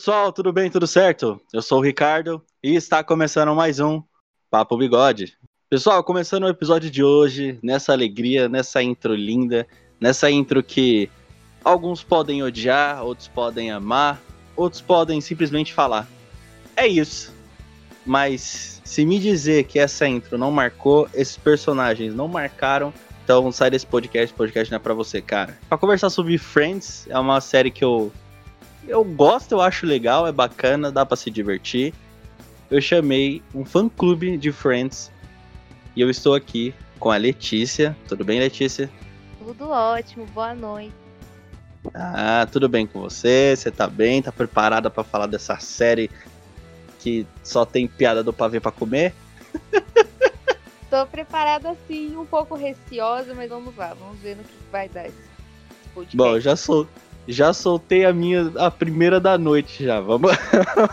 Pessoal, tudo bem? Tudo certo? Eu sou o Ricardo e está começando mais um Papo Bigode. Pessoal, começando o episódio de hoje, nessa alegria, nessa intro linda, nessa intro que alguns podem odiar, outros podem amar, outros podem simplesmente falar. É isso. Mas se me dizer que essa intro não marcou, esses personagens não marcaram, então sai desse podcast, podcast não é pra você, cara. Pra conversar sobre Friends, é uma série que eu eu gosto, eu acho legal, é bacana, dá para se divertir. Eu chamei um fã-clube de Friends e eu estou aqui com a Letícia. Tudo bem, Letícia? Tudo ótimo, boa noite. Ah, tudo bem com você? Você tá bem? Tá preparada para falar dessa série que só tem piada do pavê para comer? Tô preparada sim, um pouco receosa, mas vamos lá, vamos ver no que vai dar esse podcast. Bom, eu já sou já soltei a minha, a primeira da noite já. Vamos,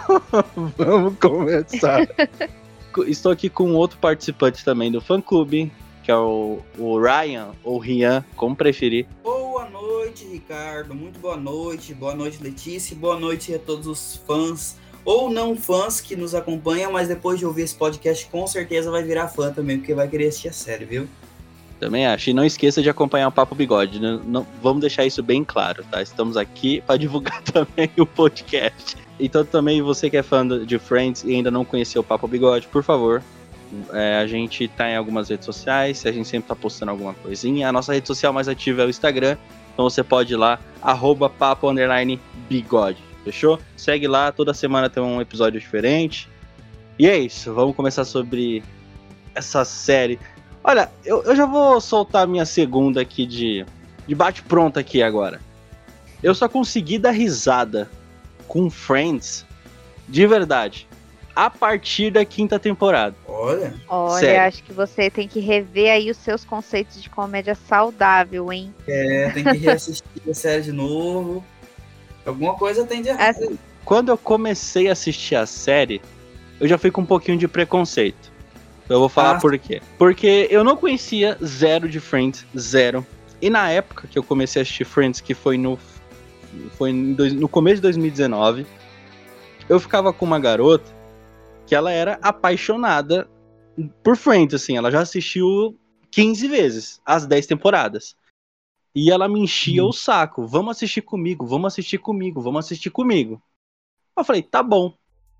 vamos começar. Estou aqui com outro participante também do fã clube, que é o, o Ryan ou Rian, como preferir. Boa noite, Ricardo. Muito boa noite. Boa noite, Letícia. Boa noite a todos os fãs ou não fãs que nos acompanham, mas depois de ouvir esse podcast, com certeza vai virar fã também, porque vai querer assistir a série, viu? Também acho. E não esqueça de acompanhar o Papo Bigode. Né? não, vamos deixar isso bem claro, tá? Estamos aqui para divulgar também o podcast. Então também você que é fã de Friends e ainda não conheceu o Papo Bigode, por favor, é, a gente tá em algumas redes sociais, a gente sempre tá postando alguma coisinha. A nossa rede social mais ativa é o Instagram, então você pode ir lá, arroba papo underline bigode, fechou? Segue lá, toda semana tem um episódio diferente. E é isso, vamos começar sobre essa série. Olha, eu, eu já vou soltar a minha segunda aqui de, de bate-pronto aqui agora. Eu só consegui dar risada com Friends de verdade a partir da quinta temporada. Olha. Olha, Sério. acho que você tem que rever aí os seus conceitos de comédia saudável, hein? É, tem que reassistir a série de novo. Alguma coisa tem de errado. Assim, quando eu comecei a assistir a série, eu já fui com um pouquinho de preconceito. Eu vou falar ah. por quê. Porque eu não conhecia zero de Friends, zero. E na época que eu comecei a assistir Friends, que foi no foi no começo de 2019, eu ficava com uma garota que ela era apaixonada por Friends, assim, ela já assistiu 15 vezes as 10 temporadas. E ela me enchia hum. o saco, vamos assistir comigo, vamos assistir comigo, vamos assistir comigo. Eu falei, tá bom.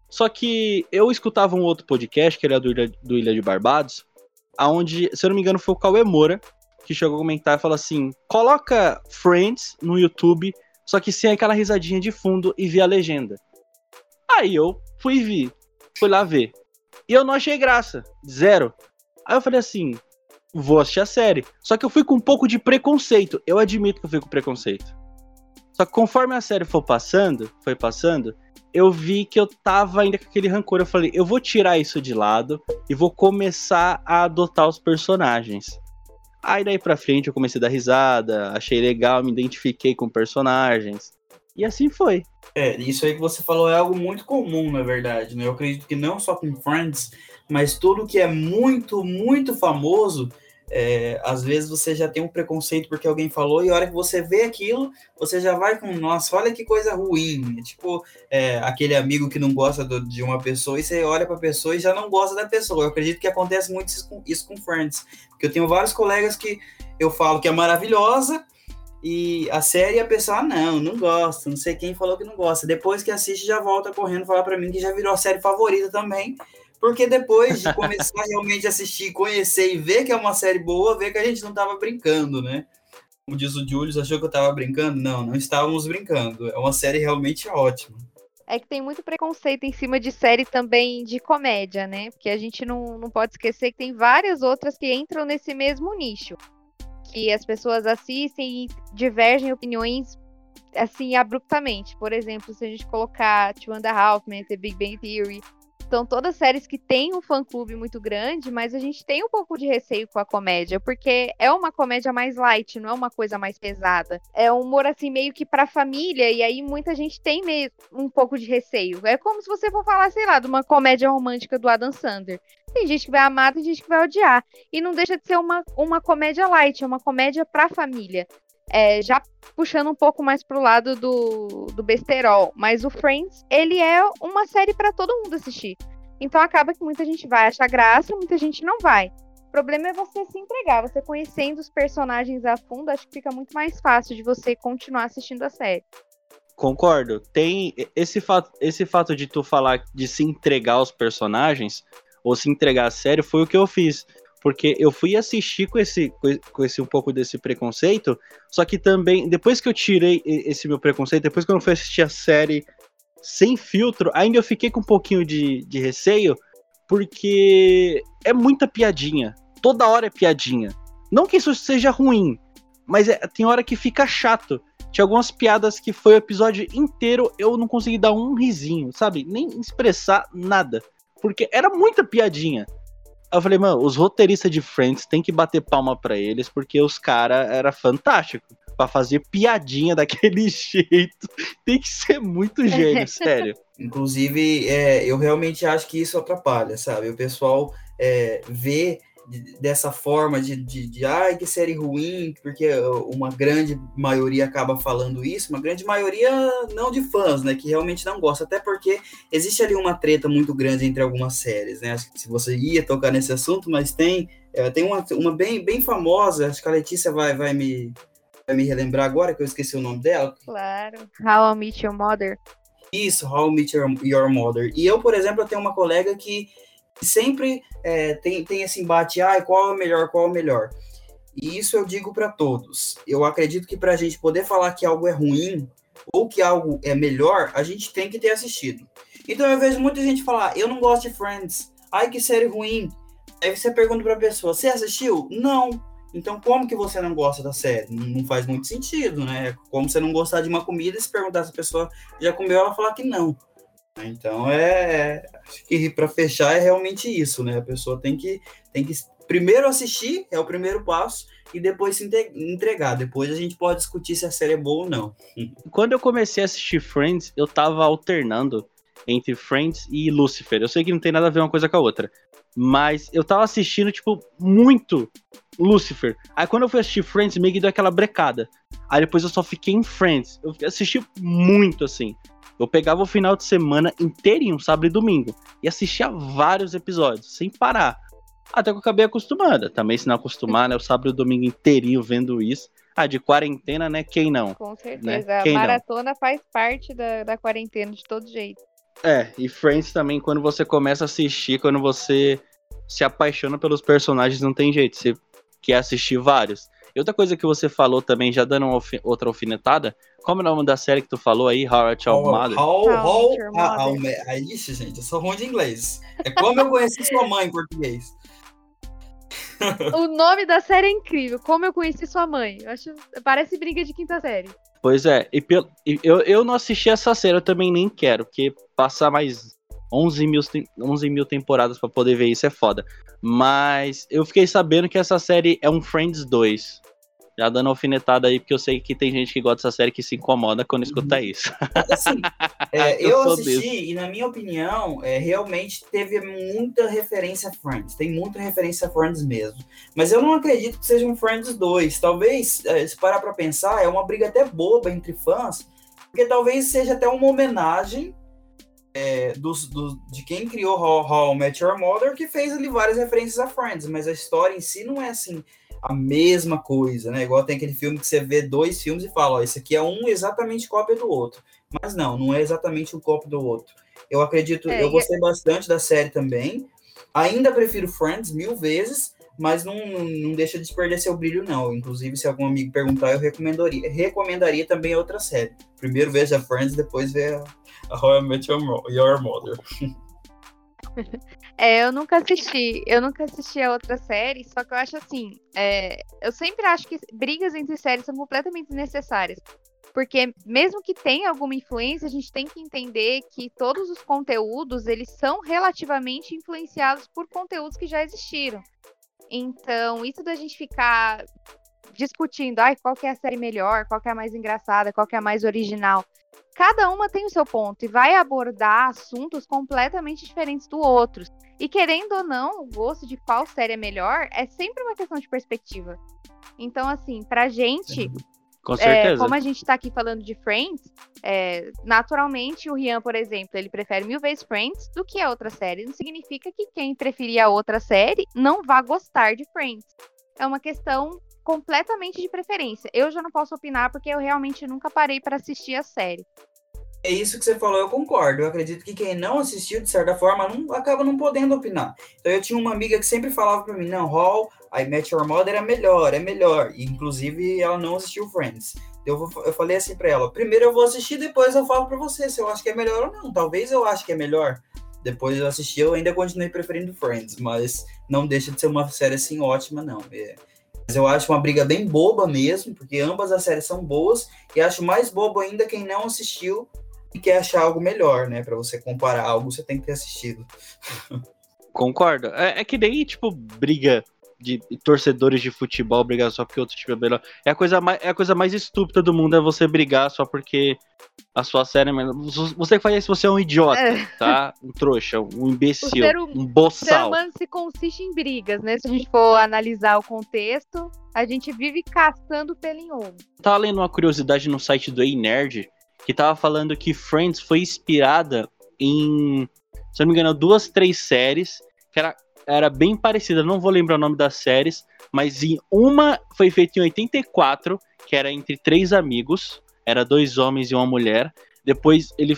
Só que eu escutava um outro podcast, que era do Ilha, do Ilha de Barbados, aonde, se eu não me engano, foi o Cauê Moura, que chegou a comentar e falou assim: coloca Friends no YouTube, só que sem aquela risadinha de fundo e ver a legenda. Aí eu fui ver, fui lá ver. E eu não achei graça, zero. Aí eu falei assim: vou assistir a série. Só que eu fui com um pouco de preconceito. Eu admito que eu fui com preconceito. Só que conforme a série foi passando, foi passando, eu vi que eu tava ainda com aquele rancor. Eu falei, eu vou tirar isso de lado e vou começar a adotar os personagens. Aí daí pra frente eu comecei a dar risada, achei legal, me identifiquei com personagens. E assim foi. É, isso aí que você falou é algo muito comum, na verdade, né? Eu acredito que não só com Friends, mas tudo que é muito, muito famoso é, às vezes você já tem um preconceito porque alguém falou, e a hora que você vê aquilo, você já vai com, nossa, olha que coisa ruim. É tipo, é, aquele amigo que não gosta do, de uma pessoa, e você olha para a pessoa e já não gosta da pessoa. Eu acredito que acontece muito isso com, isso com Friends. Porque eu tenho vários colegas que eu falo que é maravilhosa, e a série a pessoa, ah, não, não gosta, não sei quem falou que não gosta. Depois que assiste, já volta correndo falar para mim que já virou a série favorita também. Porque depois de começar realmente a assistir, conhecer e ver que é uma série boa, ver que a gente não estava brincando, né? Como diz o Julius, achou que eu estava brincando? Não, não estávamos brincando. É uma série realmente ótima. É que tem muito preconceito em cima de série também de comédia, né? Porque a gente não, não pode esquecer que tem várias outras que entram nesse mesmo nicho. que as pessoas assistem e divergem opiniões assim abruptamente. Por exemplo, se a gente colocar Two and a Half The Big Bang Theory, são todas séries que têm um fã-clube muito grande, mas a gente tem um pouco de receio com a comédia, porque é uma comédia mais light, não é uma coisa mais pesada. É um humor assim meio que pra família, e aí muita gente tem meio, um pouco de receio. É como se você for falar, sei lá, de uma comédia romântica do Adam Sandler. Tem gente que vai amar, tem gente que vai odiar. E não deixa de ser uma, uma comédia light, é uma comédia pra família. É, já puxando um pouco mais pro lado do, do besterol. Mas o Friends, ele é uma série para todo mundo assistir. Então acaba que muita gente vai achar graça, muita gente não vai. O problema é você se entregar, você conhecendo os personagens a fundo, acho que fica muito mais fácil de você continuar assistindo a série. Concordo. Tem esse fato, esse fato de tu falar de se entregar aos personagens ou se entregar a sério foi o que eu fiz porque eu fui assistir com esse, com esse um pouco desse preconceito, só que também, depois que eu tirei esse meu preconceito, depois que eu fui assistir a série sem filtro, ainda eu fiquei com um pouquinho de, de receio, porque é muita piadinha. Toda hora é piadinha. Não que isso seja ruim, mas é, tem hora que fica chato. Tinha algumas piadas que foi o episódio inteiro eu não consegui dar um risinho, sabe? Nem expressar nada. Porque era muita piadinha eu falei, mano, os roteiristas de Friends tem que bater palma para eles, porque os caras era fantástico. Pra fazer piadinha daquele jeito, tem que ser muito gênio, sério. Inclusive, é, eu realmente acho que isso atrapalha, sabe? O pessoal é, vê dessa forma de, de, de, ai, que série ruim, porque uma grande maioria acaba falando isso, uma grande maioria não de fãs, né, que realmente não gosta, até porque existe ali uma treta muito grande entre algumas séries, né, acho que se você ia tocar nesse assunto, mas tem, é, tem uma, uma bem, bem famosa, acho que a Letícia vai, vai, me, vai me relembrar agora, que eu esqueci o nome dela. Claro, How I Met Your Mother. Isso, How I Met Your, Your Mother. E eu, por exemplo, eu tenho uma colega que sempre é, tem, tem esse embate, ah, qual é o melhor, qual é o melhor. E isso eu digo para todos. Eu acredito que para a gente poder falar que algo é ruim ou que algo é melhor, a gente tem que ter assistido. Então eu vejo muita gente falar, eu não gosto de Friends, ai que série ruim. Aí você pergunta para a pessoa, você assistiu? Não. Então como que você não gosta da série? Não faz muito sentido, né? Como você não gostar de uma comida e se perguntar se a pessoa já comeu, ela falar que não. Então é acho que para fechar é realmente isso, né? A pessoa tem que tem que primeiro assistir é o primeiro passo e depois se entregar. Depois a gente pode discutir se a série é boa ou não. Quando eu comecei a assistir Friends, eu tava alternando entre Friends e Lucifer. Eu sei que não tem nada a ver uma coisa com a outra, mas eu tava assistindo tipo muito Lucifer. Aí quando eu fui assistir Friends, meio que deu aquela brecada. Aí depois eu só fiquei em Friends. Eu assisti muito assim. Eu pegava o final de semana inteirinho, sábado e domingo, e assistia vários episódios, sem parar. Até que eu acabei acostumando. Também, se não acostumar, né? O sábado e o domingo inteirinho vendo isso. Ah, de quarentena, né? Quem não? Com certeza. Né? A maratona não? faz parte da, da quarentena de todo jeito. É, e Friends também, quando você começa a assistir, quando você se apaixona pelos personagens, não tem jeito. Você quer assistir vários. E outra coisa que você falou também, já dando outra alfinetada, como é o nome da série que tu falou aí, How I Met Your Mother? How, how, how, how, é isso, gente, eu sou ruim de inglês. É como eu conheci sua mãe em português. o nome da série é incrível, como eu conheci sua mãe. Eu acho, parece briga de quinta série. Pois é, e pelo, eu, eu não assisti essa série, eu também nem quero, porque passar mais 11 mil, 11 mil temporadas para poder ver isso é foda. Mas eu fiquei sabendo que essa série é um Friends 2. Já dando alfinetada aí, porque eu sei que tem gente que gosta dessa série que se incomoda quando escuta uhum. isso. Assim, é, eu, eu assisti e, na minha opinião, é, realmente teve muita referência a Friends. Tem muita referência a Friends mesmo. Mas eu não acredito que seja um Friends 2. Talvez, é, se parar pra pensar, é uma briga até boba entre fãs, porque talvez seja até uma homenagem é, dos, dos, de quem criou How, How Met Your Mother, que fez ali várias referências a Friends, mas a história em si não é assim a mesma coisa, né? Igual tem aquele filme que você vê dois filmes e fala, ó, esse aqui é um exatamente cópia do outro. Mas não, não é exatamente um cópia do outro. Eu acredito, é, eu gostei é... bastante da série também. Ainda prefiro Friends mil vezes, mas não, não deixa de perder seu brilho, não. Inclusive, se algum amigo perguntar, eu recomendaria, recomendaria também outra série. Primeiro veja Friends, depois veja a How I Met Your Mother. É, eu nunca assisti. Eu nunca assisti a outra série, só que eu acho assim. É, eu sempre acho que brigas entre séries são completamente desnecessárias. Porque mesmo que tenha alguma influência, a gente tem que entender que todos os conteúdos, eles são relativamente influenciados por conteúdos que já existiram. Então, isso da gente ficar discutindo, ai, qual que é a série melhor, qual que é a mais engraçada, qual que é a mais original. Cada uma tem o seu ponto e vai abordar assuntos completamente diferentes do outros. E querendo ou não, o gosto de qual série é melhor é sempre uma questão de perspectiva. Então, assim, pra gente, Com certeza. é, como a gente tá aqui falando de Friends, é, naturalmente o Rian, por exemplo, ele prefere mil vezes Friends do que a outra série. Não significa que quem preferir a outra série não vá gostar de Friends. É uma questão completamente de preferência. Eu já não posso opinar porque eu realmente nunca parei para assistir a série. É isso que você falou, eu concordo. Eu acredito que quem não assistiu, de certa forma, não, acaba não podendo opinar. Então eu tinha uma amiga que sempre falava pra mim, não, Hall, I Met Your Mother é melhor, é melhor. E, inclusive, ela não assistiu Friends. Eu, vou- eu falei assim pra ela, primeiro eu vou assistir, depois eu falo pra você se eu acho que é melhor ou não. Talvez eu ache que é melhor. Depois eu assisti, eu ainda continuei preferindo Friends, mas não deixa de ser uma série assim ótima, não. É- Mas eu acho uma briga bem boba mesmo, porque ambas as séries são boas, e acho mais bobo ainda quem não assistiu e quer achar algo melhor, né? Pra você comparar algo, você tem que ter assistido. Concordo. É, é que daí, tipo, briga de torcedores de futebol brigar só porque outro time é melhor. É a coisa mais, é a coisa mais estúpida do mundo é você brigar só porque a sua série é melhor. Você que faz isso, você é um idiota, É. tá? Um trouxa, um imbecil, O ser hum- um O ser boçal. humano se consiste em brigas, né? Se a gente for analisar o contexto, a gente vive caçando pelo em ovo. Tava lendo uma curiosidade no site do Ei Nerd que tava falando que Friends foi inspirada em, se não me engano, duas, três séries que era, era bem parecida. Não vou lembrar o nome das séries, mas em uma foi feita em 84, que era entre três amigos, era dois homens e uma mulher. Depois ele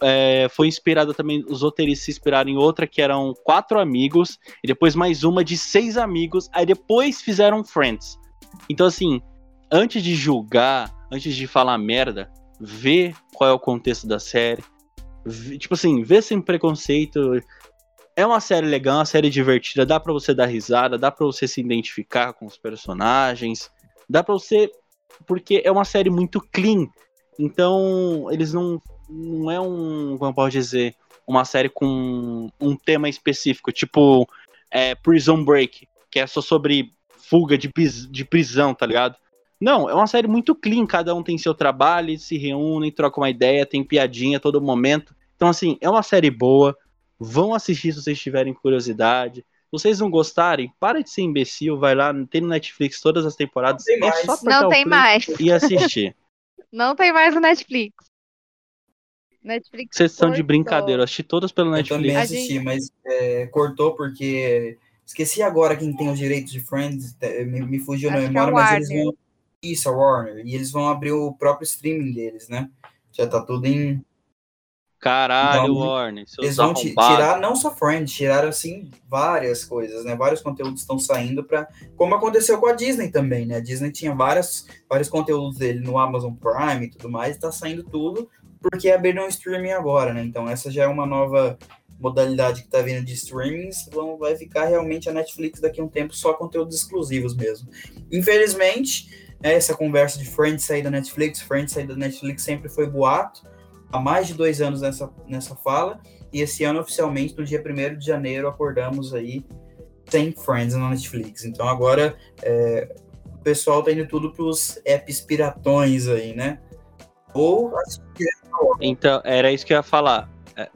é, foi inspirado também, os roteiristas se inspiraram em outra que eram quatro amigos, e depois mais uma de seis amigos, aí depois fizeram Friends. Então, assim, antes de julgar, antes de falar merda, vê qual é o contexto da série. Tipo assim, vê sem preconceito. É uma série legal, uma série divertida, dá pra você dar risada, dá pra você se identificar com os personagens, dá pra você porque é uma série muito clean. Então, eles não não é um, como eu posso dizer, uma série com um tema específico, tipo é, Prison Break, que é só sobre fuga de, de prisão, tá ligado? Não, é uma série muito clean, cada um tem seu trabalho, eles se reúnem, trocam uma ideia, tem piadinha a todo momento. Então, assim, é uma série boa. Vão assistir se vocês tiverem curiosidade. Se vocês não gostarem, para de ser imbecil, vai lá, tem no Netflix todas as temporadas. Não tem é mais. só apertar Não o tem mais. E assistir. Não tem mais no Netflix. Netflix. Vocês estão de brincadeira, eu assisti todas pelo Eu também Netflix. Assisti, gente- mas é, cortou porque. Esqueci agora quem tem os direitos de Friends, é, me, me fugiu na Acho que é a memória, mas eles vão. Isso, a Warner. E eles vão abrir o próprio streaming deles, né? Já tá tudo em. Caralho, Então, Warner, Eles vão tirar não só Friends, tiraram assim várias coisas, né? Vários conteúdos estão saindo para, como aconteceu com a Disney também, né? A Disney tinha várias, vários conteúdos dele no Amazon Prime e tudo mais, tá saindo tudo porque abriram o streaming agora, né? Então essa já é uma nova modalidade que tá vindo de streamings, vão, vai ficar realmente a Netflix daqui a um tempo só conteúdos exclusivos mesmo. Infelizmente, né, essa conversa de Friends sair da Netflix, Friends sair da Netflix sempre foi boato, há mais de dois anos nessa, nessa fala, e esse ano, oficialmente, no dia 1 de janeiro, acordamos aí sem Friends na Netflix. Então agora é, o pessoal tá indo tudo pros apps piratões aí, né? Ou Então, era isso que eu ia falar. É,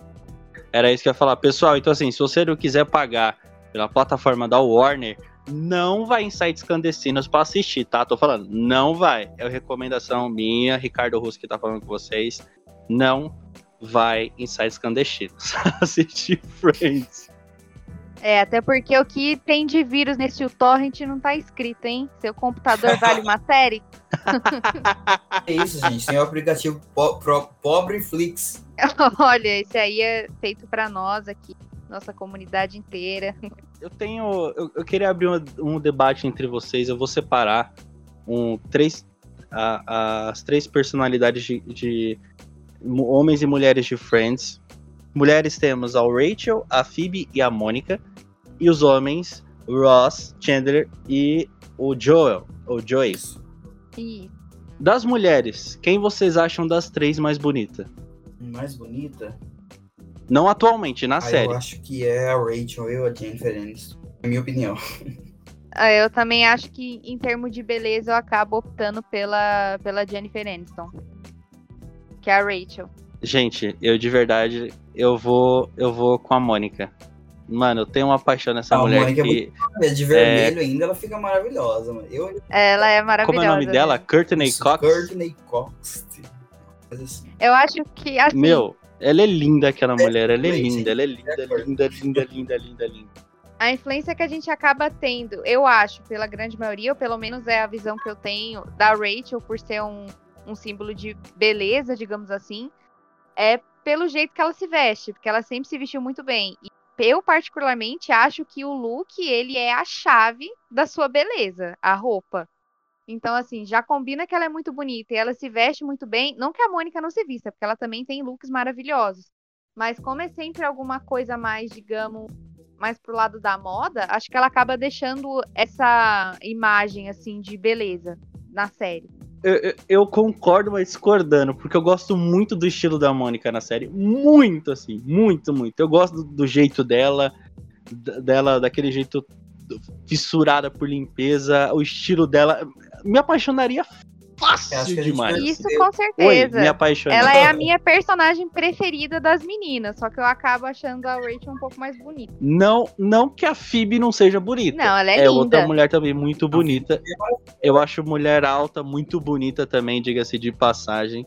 Era isso que eu ia falar. Pessoal, então assim, se você não quiser pagar pela plataforma da Warner, não vai em sites clandestinos pra assistir, tá? Tô falando, não vai. É uma recomendação minha, Ricardo Russo que tá falando com vocês. Não vai em sites clandestinos assistir Friends. É, até porque o que tem de vírus nesse torrent não tá escrito, hein? Seu computador vale uma série? é isso, gente. Tem o aplicativo po Pro- Pobreflix. Olha, esse aí é feito pra nós aqui, nossa comunidade inteira. Eu tenho. Eu, eu queria abrir um, um debate entre vocês. Eu vou separar um, três, a- as três personalidades de, de homens e mulheres de Friends. mulheres temos a Rachel, a Phoebe e a Mônica. E os homens, Ross, Chandler e o Joel, ou Joey. E Das mulheres, quem vocês acham das três mais bonita? Mais bonita? Não atualmente, na Ah, série. eu acho que é a Rachel e a Jennifer Aniston. Na minha opinião. ah, eu também acho que, em termos de beleza, eu acabo optando pela, pela Jennifer Aniston. Que é a Rachel. Gente, eu de verdade, eu vou, eu vou com a Mônica. Mano, eu tenho uma paixão nessa Ah, a mulher Mônica é que. De vermelho ainda, ela fica maravilhosa, mano. Eu, Ela é Como maravilhosa. é o nome dela? né? Courtney Isso, Cox? Courtney Cox. Assim. Eu acho que, assim, Meu, ela é linda, aquela É, mulher. Ela é linda, ela é linda, É, linda, linda, linda, linda, linda. a influência que a gente acaba tendo, eu acho, pela grande maioria, ou pelo menos é a visão que eu tenho da Rachel, por ser um, um símbolo de beleza, digamos assim, é pelo jeito que ela se veste, porque ela sempre se vestiu muito bem. E eu, particularmente, acho que o look, ele é a chave da sua beleza, a roupa. Então, assim, já combina que ela é muito bonita e ela se veste muito bem. Não que a Mônica não se vista, porque ela também tem looks maravilhosos. Mas como é sempre alguma coisa mais, digamos, mais pro lado da moda, acho que ela acaba deixando essa imagem, assim, de beleza na série. Eu, eu- eu concordo, mas discordando, porque eu gosto muito do estilo da Mônica na série. Muito, assim, muito, muito. Eu gosto do, do jeito dela, dela, daquele jeito fissurada por limpeza, o estilo dela. Me apaixonaria fácil demais. Isso com Oi, certeza. me apaixonei. Ela é a minha personagem preferida das meninas, só que eu acabo achando a Rachel um pouco mais bonita. Não, não que a Phoebe não seja bonita. Não, ela é, é linda. outra mulher também muito bonita. Eu acho mulher alta muito bonita também, diga-se de passagem.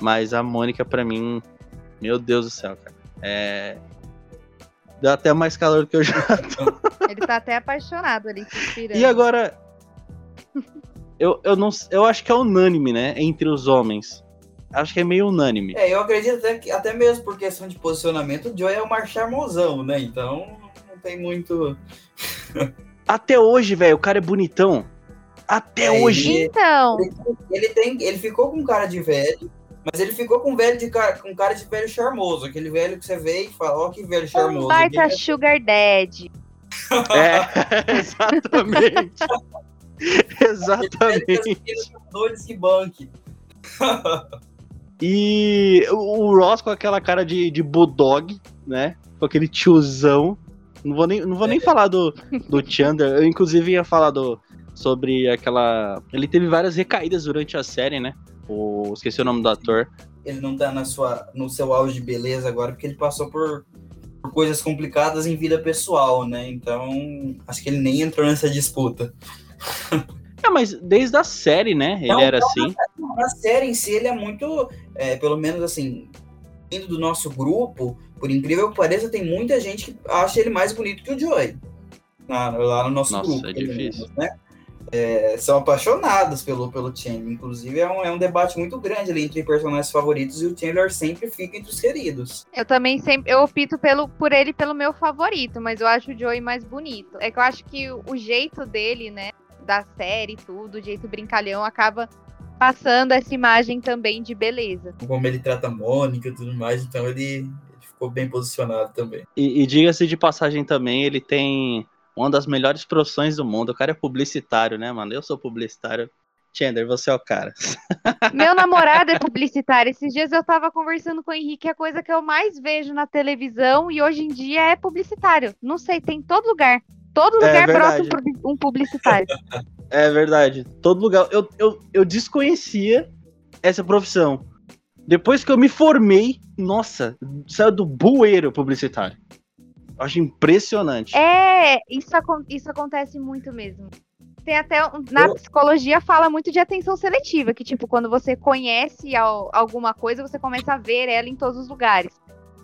Mas a Mônica, pra mim, meu Deus do céu, cara. É. Dá até mais calor do que eu já. Ele tá até apaixonado ali, se inspirando. E agora. Eu, eu, não, eu acho que é unânime, né? Entre os homens. Acho que é meio unânime. É, eu acredito até, que, até mesmo por questão de posicionamento, o Joey é o mais charmosão, né? Então não tem muito. Até hoje, velho, o cara é bonitão. Até É, hoje. ele- Então, Ele tem, ele ficou com cara de velho, mas ele ficou com velho de cara, com cara de velho charmoso, aquele velho que você vê e fala, ó que velho charmoso. um baita Aquele- sugar daddy. É, exatamente. exatamente. Que banque. E o o Ross com aquela cara de, de bulldog, né? Com aquele tiozão. Não vou nem, não vou nem falar do, do Chandler. Eu, inclusive, ia falar do, sobre aquela. Ele teve várias recaídas durante a série, né? O, esqueci o nome do ator. Ele não tá na sua, no seu auge de beleza agora, porque ele passou por, por coisas complicadas em vida pessoal, né? Então, acho que ele nem entrou nessa disputa. É, mas desde a série, né? Ele Não, era não, assim. Na série em si, ele é muito, é, pelo menos assim, indo do nosso grupo, por incrível que pareça, tem muita gente que acha ele mais bonito que o Joey. Na- lá no nosso Nossa, grupo. é difícil. menos, né? É, são apaixonados pelo, pelo Chandler. Inclusive, é um, é um debate muito grande ali entre personagens favoritos e o Chandler sempre fica entre os queridos. Eu também sempre. Eu opto pelo, por ele pelo meu favorito, mas eu acho o Joey mais bonito. É que eu acho que o, o jeito dele, né? Da série e tudo, o jeito brincalhão, acaba passando essa imagem também de beleza. Como ele trata a Mônica e tudo mais, então ele, ele ficou bem posicionado também. E, e diga-se de passagem também, ele tem uma das melhores profissões do mundo. O cara é publicitário, né, mano? Eu sou publicitário. Chandler, você é o cara. Meu namorado é publicitário. Esses dias eu tava conversando com o Henrique, a coisa que eu mais vejo na televisão e hoje em dia é publicitário. Não sei, tem em todo lugar. Todo É lugar brota um publi- um publicitário. É verdade. Todo lugar. Eu, eu, eu desconhecia essa profissão. Depois que eu me formei, nossa, saiu do bueiro publicitário. Eu acho impressionante. É, isso, isso acontece muito mesmo. Tem até. um- Na Eu- psicologia fala muito de atenção seletiva, que, tipo, quando você conhece al- alguma coisa, você começa a ver ela em todos os lugares.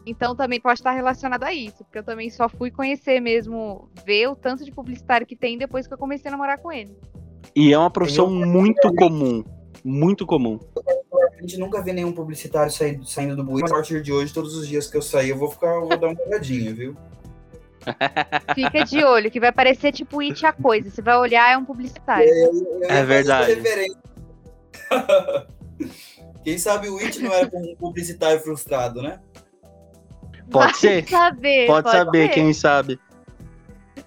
Então também pode estar relacionado a isso, porque eu também só fui conhecer mesmo, ver o tanto de publicitário que tem depois que eu comecei a namorar com ele. E é uma profissão Eu- muito comum. Muito comum. A gente nunca vê nenhum publicitário sair- saindo do bueiro. A partir de hoje, todos os dias que eu sair, eu vou ficar, eu vou dar uma olhadinha, viu? Fica de olho, que vai parecer tipo It a coisa. Você vai olhar, é um publicitário. Eu ia fazer verdade. Quem sabe o It não era um publicitário frustrado, né? Pode Vai ser. saber. Pode, saber, ser. quem sabe.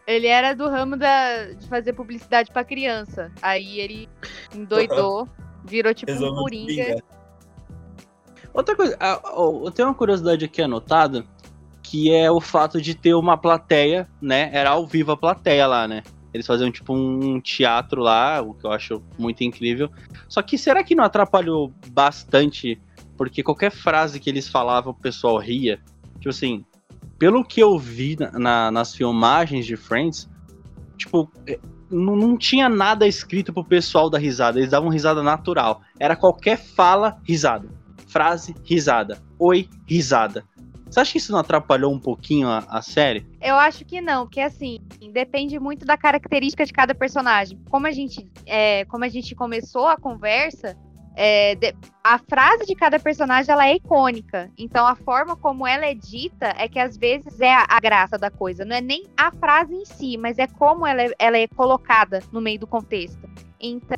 Ele era do ramo da, de fazer publicidade pra criança. Aí ele endoidou, virou tipo um Resolveu coringa. Outra coisa, ah, oh, eu tenho uma curiosidade aqui anotada, que é o fato de ter uma plateia, né? Era ao vivo a plateia lá, né? Eles faziam tipo um teatro lá, o que eu acho muito incrível. Só que será que não atrapalhou bastante? Porque qualquer frase que eles falavam, o pessoal ria. Tipo assim, pelo que eu vi na- na- nas filmagens de Friends, tipo, é, não, não tinha nada escrito pro pessoal dar risada. Eles davam risada natural. Era qualquer fala, risada. Frase, risada. Oi, risada. Você acha que isso não atrapalhou um pouquinho a, a série? Eu acho que não, porque assim, depende muito da característica de cada personagem. Como a gente, é, como a gente começou a conversa, é, de- a frase de cada personagem ela é icônica. Então a forma como ela é dita é que às vezes é a, a graça da coisa. Não é nem a frase em si, mas é como ela é, ela é colocada no meio do contexto. Então,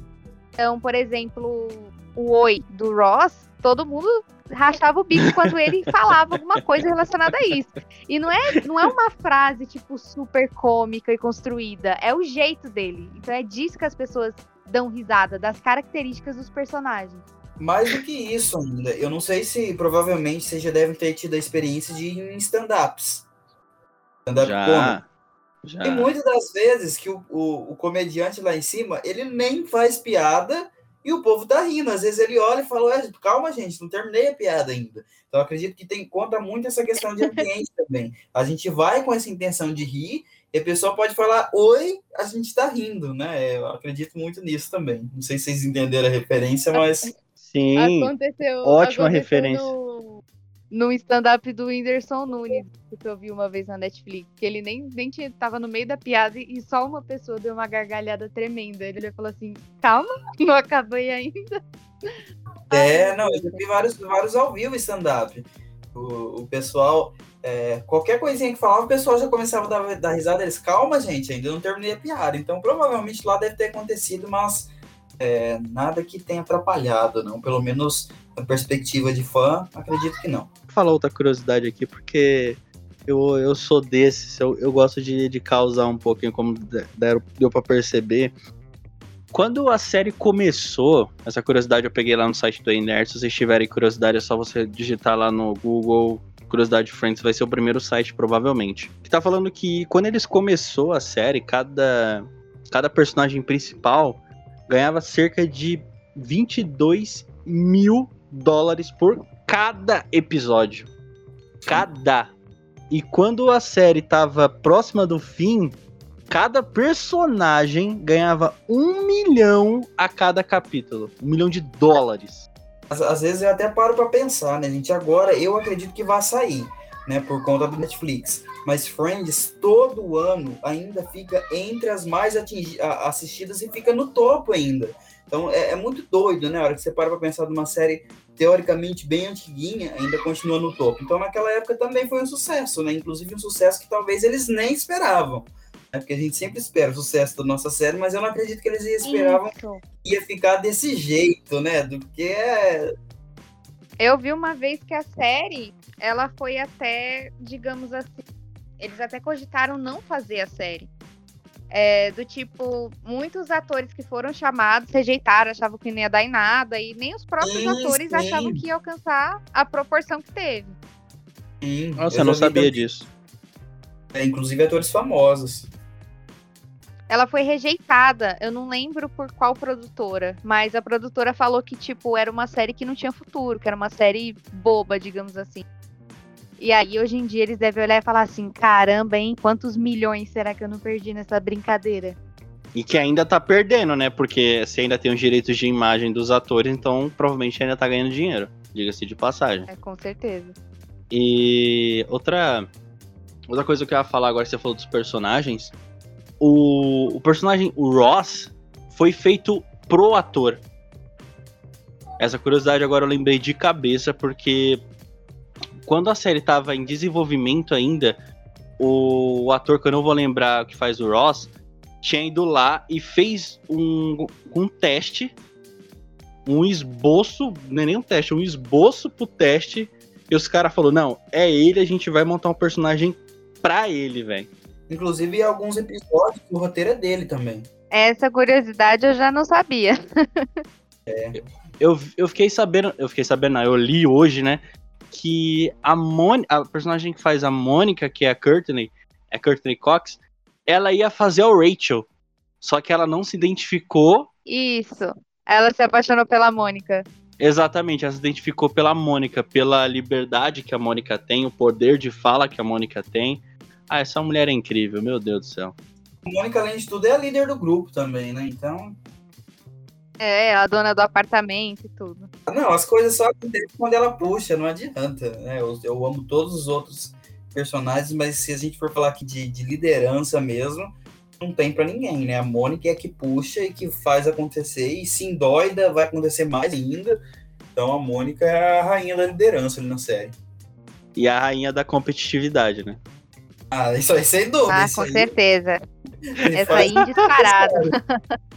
então, por exemplo, o oi do Ross, todo mundo rachava o bico quando ele falava alguma coisa relacionada a isso. E não é, não é uma frase, tipo, super cômica e construída. É o jeito dele. Então é disso que as pessoas dão risada, das características dos personagens. Mais do que isso ainda, eu não sei se provavelmente vocês já devem ter tido a experiência de ir em stand-ups. Stand-up comedy. Já. E muitas das vezes que o, o, o comediante lá em cima, ele nem faz piada e o povo tá rindo. Às vezes ele olha e fala, calma, gente, não terminei a piada ainda. Então eu acredito que tem conta muito essa questão de ambiente também. A gente vai com essa intenção de rir e a pessoa pode falar, oi, a gente tá rindo, né? Eu acredito muito nisso também. Não sei se vocês entenderam a referência, mas Sim. Aconteceu. ótima aconteceu referência. No, no stand-up do Whindersson Nunes, que eu vi uma vez na Netflix, que ele nem, nem tinha, tava no meio da piada e só uma pessoa deu uma gargalhada tremenda. Ele falou assim: calma, não acabei ainda. É, não, eu já vi vários, vários ao vivo stand-up. O, o pessoal, é, qualquer coisinha que falava, o pessoal já começava a dar, dar risada. Eles, calma, gente, ainda não terminei a piada. Então, provavelmente lá deve ter acontecido, mas é, nada que tenha atrapalhado, não. Pelo menos na perspectiva de fã, acredito que não. Falar outra curiosidade aqui, porque eu, eu sou desses, eu, eu gosto de, de causar um pouquinho, como de- deram- deu pra perceber. Quando a série começou, essa curiosidade eu peguei lá no site do Nerd, se vocês tiverem curiosidade é só você digitar lá no Google Curiosidade Friends, vai ser o primeiro site provavelmente. Que tá falando que quando eles começou a série, cada, cada personagem principal ganhava cerca de 22 mil dólares por cada episódio. Cada. E quando a série tava próxima do fim, cada personagem ganhava um milhão a cada capítulo. Um milhão de dólares. Às, às vezes eu até paro para pensar, né, gente? Agora eu acredito que vai sair, né, por conta do Netflix. Mas Friends, todo ano, ainda fica entre as mais assistidas e fica no topo ainda. Então é, é muito doido, né? A hora que você para pra pensar numa série teoricamente bem antiguinha, ainda continua no topo. Então naquela época também foi um sucesso, né? Inclusive um sucesso que talvez eles nem esperavam. Né? Porque a gente sempre espera o sucesso da nossa série, mas eu não acredito que eles esperavam Isso. que ia ficar desse jeito, né? Do que é Eu vi uma vez que a série, ela foi até, digamos assim, eles até cogitaram não fazer a série. É, do tipo, muitos atores que foram chamados rejeitaram, achavam que não ia dar em nada, e nem os próprios Sim, atores sim. achavam que ia alcançar a proporção que teve. Sim, Nossa, eu não sabia também. disso. É, inclusive atores famosos. Ela foi rejeitada, eu não lembro por qual produtora, mas a produtora falou que, tipo, era uma série que não tinha futuro, que era uma série boba, digamos assim. E aí, hoje em dia, eles devem olhar e falar assim: caramba, hein? Quantos milhões será que eu não perdi nessa brincadeira? E que ainda tá perdendo, né? Porque você ainda tem os direitos de imagem dos atores, então provavelmente ainda tá ganhando dinheiro. Diga-se de passagem. É, com certeza. E outra, outra coisa que eu ia falar agora você falou dos personagens. O, o personagem, o Ross, foi feito pro ator. Essa curiosidade agora eu lembrei de cabeça, porque quando a série tava em desenvolvimento ainda, o, o ator que eu não vou lembrar que faz o Ross tinha ido lá e fez um, um teste, um esboço, não é nem um teste, um esboço pro teste E os caras falaram, não, é ele, a gente vai montar um personagem pra ele, velho. Inclusive, alguns episódios, o roteiro é dele também. Essa curiosidade eu já não sabia. É. Eu, eu fiquei sabendo, eu fiquei sabendo, eu li hoje, né, que a Mônica, a personagem que faz a Mônica, que é a Courtney, é a Courtney Cox, ela ia fazer o Rachel, só que ela não se identificou. Isso. Ela se apaixonou pela Mônica. Exatamente, ela se identificou pela Mônica, pela liberdade que a Mônica tem, o poder de fala que a Mônica tem. Ah, essa mulher é incrível, meu Deus do céu. A Mônica, além de tudo, é a líder do grupo também, né? Então. É, a dona do apartamento e tudo. Não, as coisas só acontecem quando ela puxa, não adianta. Né? Eu, eu amo todos os outros personagens, mas se a gente for falar aqui de, de liderança mesmo, não tem para ninguém, né? A Mônica é que puxa e que faz acontecer, e se endoida, vai acontecer mais ainda. Então a Mônica é a rainha da liderança ali na série. E a rainha da competitividade, né? Ah, isso aí sem dúvida. Ah, com aí... certeza. Essa aí descarada.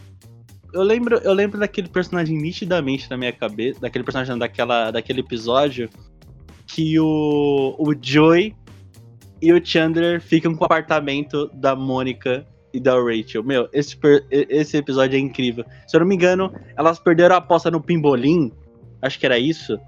eu lembro, eu lembro daquele personagem nitidamente na minha cabeça, daquele personagem daquela, daquele episódio que o, o Joey e o Chandler ficam com o apartamento da Mônica e da Rachel. Meu, esse, esse episódio é incrível. Se eu não me engano, elas perderam a aposta no Pimbolim. Acho que era isso.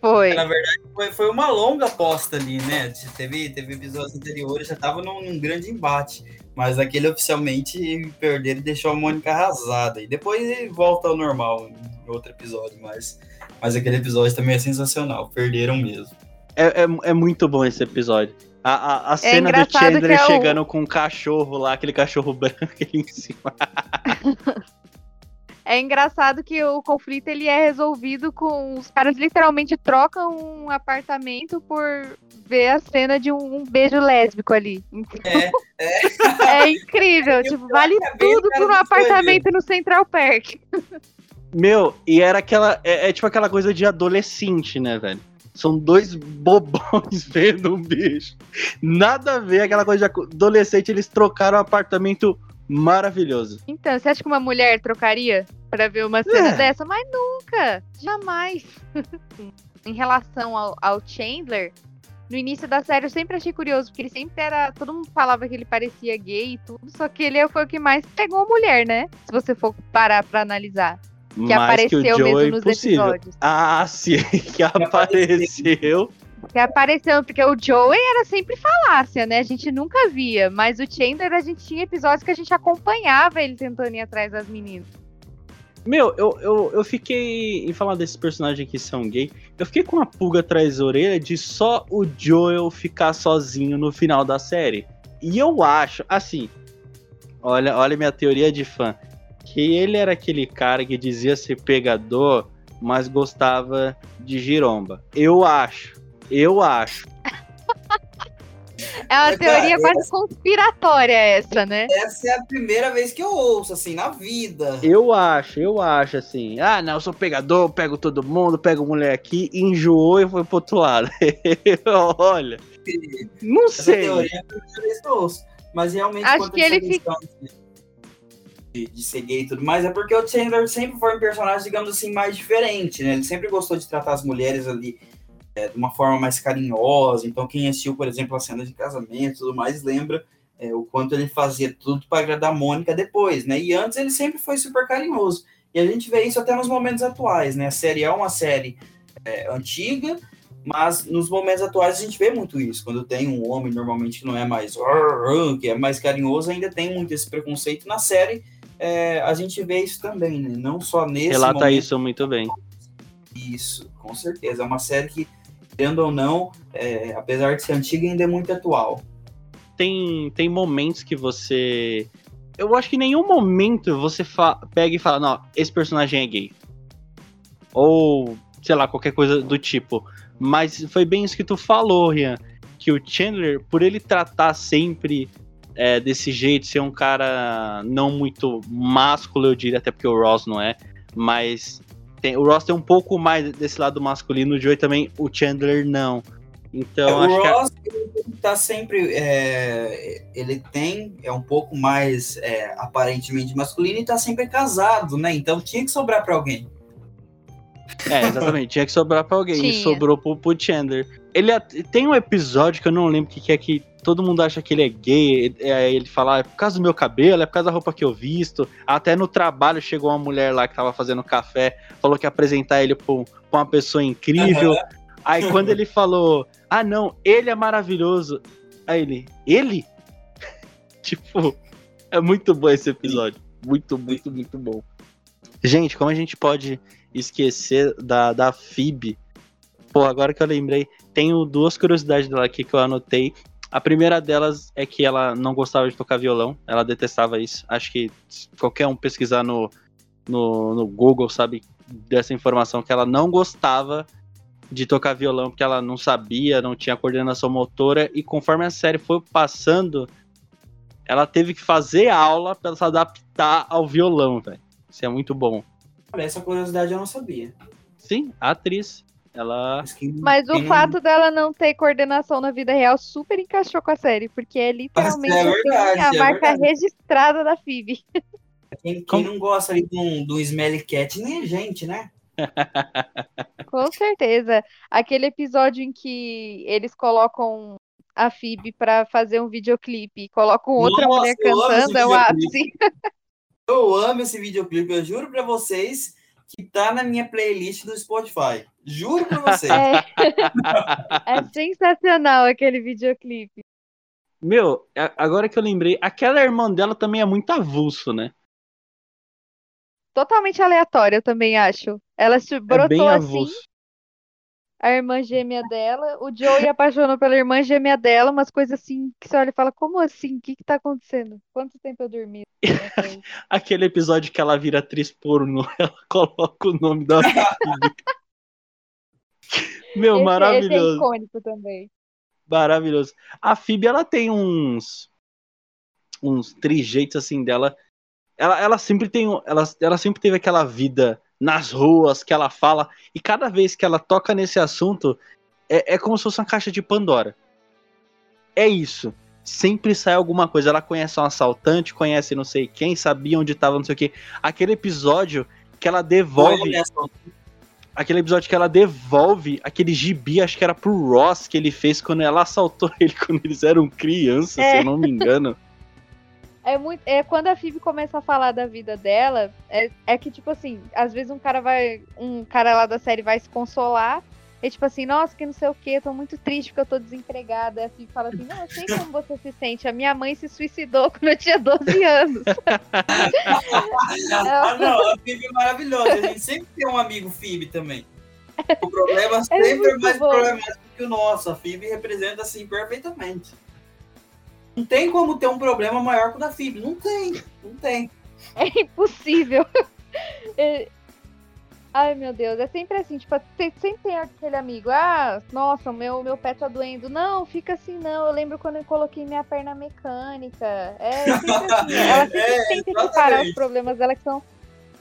Foi. Na verdade, foi, foi uma longa aposta ali, né? Teve, teve episódios anteriores, já tava num, num grande embate. Mas aquele oficialmente perderam e deixou a Mônica arrasada. E depois volta ao normal em outro episódio. Mas, mas aquele episódio também é sensacional. Perderam mesmo. É, é, é muito bom esse episódio. A, a, a é cena do Chandler é chegando o... com um cachorro lá, aquele cachorro branco ali em cima. É engraçado que o conflito ele é resolvido com os caras literalmente trocam um apartamento por ver a cena de um, um beijo lésbico ali. É, é. é incrível, tipo, vale tudo por um apartamento no Central Park. Meu, e era aquela. É, é, tipo aquela coisa de adolescente, né, velho? São dois bobões vendo um bicho. Nada a ver aquela coisa de adolescente, eles trocaram o apartamento maravilhoso. Então, você acha que uma mulher trocaria para ver uma cena é. dessa? Mas nunca, jamais. em relação ao, ao, Chandler, no início da série eu sempre achei curioso, porque ele sempre era. Todo mundo falava que ele parecia gay e tudo, só que ele foi o que mais pegou a mulher, né? Se você for parar pra analisar. Que Mais apareceu que mesmo nos impossível. episódios. Ah, sim, que apareceu. Que apareceu, porque o Joey era sempre falácia, né? A gente nunca via. Mas o Chandler, a gente tinha episódios que a gente acompanhava ele tentando ir atrás das meninas. Meu, eu, eu, eu fiquei. Em falar desses personagens que são gay, eu fiquei com uma pulga atrás da orelha de só o Joel ficar sozinho no final da série. E eu acho, assim. Olha, olha minha teoria de fã. Que ele era aquele cara que dizia ser pegador, mas gostava de giromba. Eu acho eu acho. É uma teoria cara, quase conspiratória essa, né? Essa é a primeira vez que eu ouço, assim, na vida. Eu acho, eu acho, assim. Ah, não, eu sou pegador, pego todo mundo, pego mulher aqui, enjoou e foi pro outro lado. Olha. Não essa sei. teoria é a primeira vez que eu ouço. Mas realmente, acho que ele fica. De, de ser gay e tudo mais, é porque o Chandler sempre foi um personagem, digamos assim, mais diferente, né? Ele sempre gostou de tratar as mulheres ali é, de uma forma mais carinhosa. Então, quem assistiu, por exemplo, a cena de casamento e tudo mais, lembra é, o quanto ele fazia tudo para agradar a Mônica depois, né? E antes ele sempre foi super carinhoso. E a gente vê isso até nos momentos atuais, né? A série é uma série é, antiga, mas nos momentos atuais a gente vê muito isso. Quando tem um homem normalmente que não é mais que é mais carinhoso, ainda tem muito esse preconceito na série. É, a gente vê isso também, né? Não só nesse Relata momento, isso muito bem. Isso, com certeza. É uma série que querendo ou não, é, apesar de ser antiga, ainda é muito atual. Tem, tem momentos que você. Eu acho que em nenhum momento você pega e fala, não, esse personagem é gay. Ou, sei lá, qualquer coisa do tipo. Mas foi bem isso que tu falou, Rian. Que o Chandler, por ele tratar sempre é, desse jeito, ser um cara não muito másculo, eu diria, até porque o Ross não é, mas tem, o Ross tem um pouco mais desse lado masculino, o Joey também, o Chandler não. Então, é, o Ross que... ele tá sempre. É, ele tem. É um pouco mais é, aparentemente masculino e tá sempre casado, né? Então tinha que sobrar para alguém. É, exatamente. Tinha que sobrar pra alguém. E Tinha. sobrou pro, pro Chandler. Ele tem um episódio que eu não lembro o que, que é que todo mundo acha que ele é gay. É, ele fala, "Ah, é por causa do meu cabelo, é por causa da roupa que eu visto. Até no trabalho chegou uma mulher lá que tava fazendo café, falou que ia apresentar ele pra, pra uma pessoa incrível. Aí quando ele falou, ah não, ele é maravilhoso. Aí ele, ele? tipo, é muito bom esse episódio. Muito, muito, muito bom. Gente, como a gente pode esquecer da, da Phoebe? Pô, agora que eu lembrei, tenho duas curiosidades dela aqui que eu anotei. A primeira delas é que ela não gostava de tocar violão, ela detestava isso. Acho que qualquer um pesquisar no, no, no Google sabe dessa informação que ela não gostava de tocar violão porque ela não sabia, não tinha coordenação motora e conforme a série foi passando, ela teve que fazer aula para se adaptar ao violão, velho. Isso é muito bom. Essa curiosidade eu não sabia. Sim, a atriz, ela Mas, o não- fato dela não ter coordenação na vida real super encaixou com a série, porque é literalmente é assim, verdade, a é marca verdade. registrada da Phoebe. Quem, quem não gosta ali de um Smelly Cat nem a gente, né? Com certeza. Aquele episódio em que eles colocam a Phoebe pra fazer um videoclipe e colocam outra Nossa, mulher cantando, é o ápice. Eu amo esse videoclipe, eu juro pra vocês que tá na minha playlist do Spotify. Juro pra vocês. É, é sensacional aquele videoclipe. Meu, agora que eu lembrei, aquela irmã dela também é muito avulso, né? Totalmente aleatório, eu também acho. Ela se É bem brotou assim, avulso. A irmã gêmea dela. O Joey apaixonou pela irmã gêmea dela, umas coisas assim que você olha e fala, como assim? O que que tá acontecendo? Quanto tempo eu dormi? Aquele episódio que ela vira atriz pornô, ela coloca o nome da filha. Meu, Esse- Esse é maravilhoso. icônico também. Maravilhoso. A Phoebe, ela tem uns uns trejeitos assim dela. Ela, ela sempre tem, ela, ela sempre teve aquela vida nas ruas que ela fala e cada vez que ela toca nesse assunto é, é como se fosse uma caixa de Pandora. É isso. Sempre sai alguma coisa. Ela conhece um assaltante, conhece não sei quem, sabia onde tava, não sei o que. Aquele episódio que ela devolve só, aquele episódio que ela devolve aquele gibi, acho que era pro Ross que ele fez quando ela assaltou ele quando eles eram crianças, se É. eu não me engano. É muito. É quando a Phoebe começa a falar da vida dela, é, é que, tipo assim, às vezes um cara vai. Um cara lá da série vai se consolar. E tipo assim, nossa, que não sei o que, tô muito triste porque eu tô desempregada. Aí a Phoebe fala assim, não, eu sei como você se sente. A minha mãe se suicidou quando eu tinha 12 anos. Ah, não, a Phoebe é maravilhosa. A gente sempre tem um amigo Phoebe também. O problema sempre é, mais bom. problemático que o nosso. A Phoebe representa assim perfeitamente. Não tem como ter um problema maior que o da Phoebe. Não tem, não tem. É impossível. É- Ai, meu Deus, é sempre assim, tipo, sempre tem aquele amigo, ah, nossa, o meu, meu pé tá doendo. Não, fica assim, não. Eu lembro quando eu coloquei minha perna mecânica. É sempre assim. Ela sempre É, tenta equiparar os problemas dela que são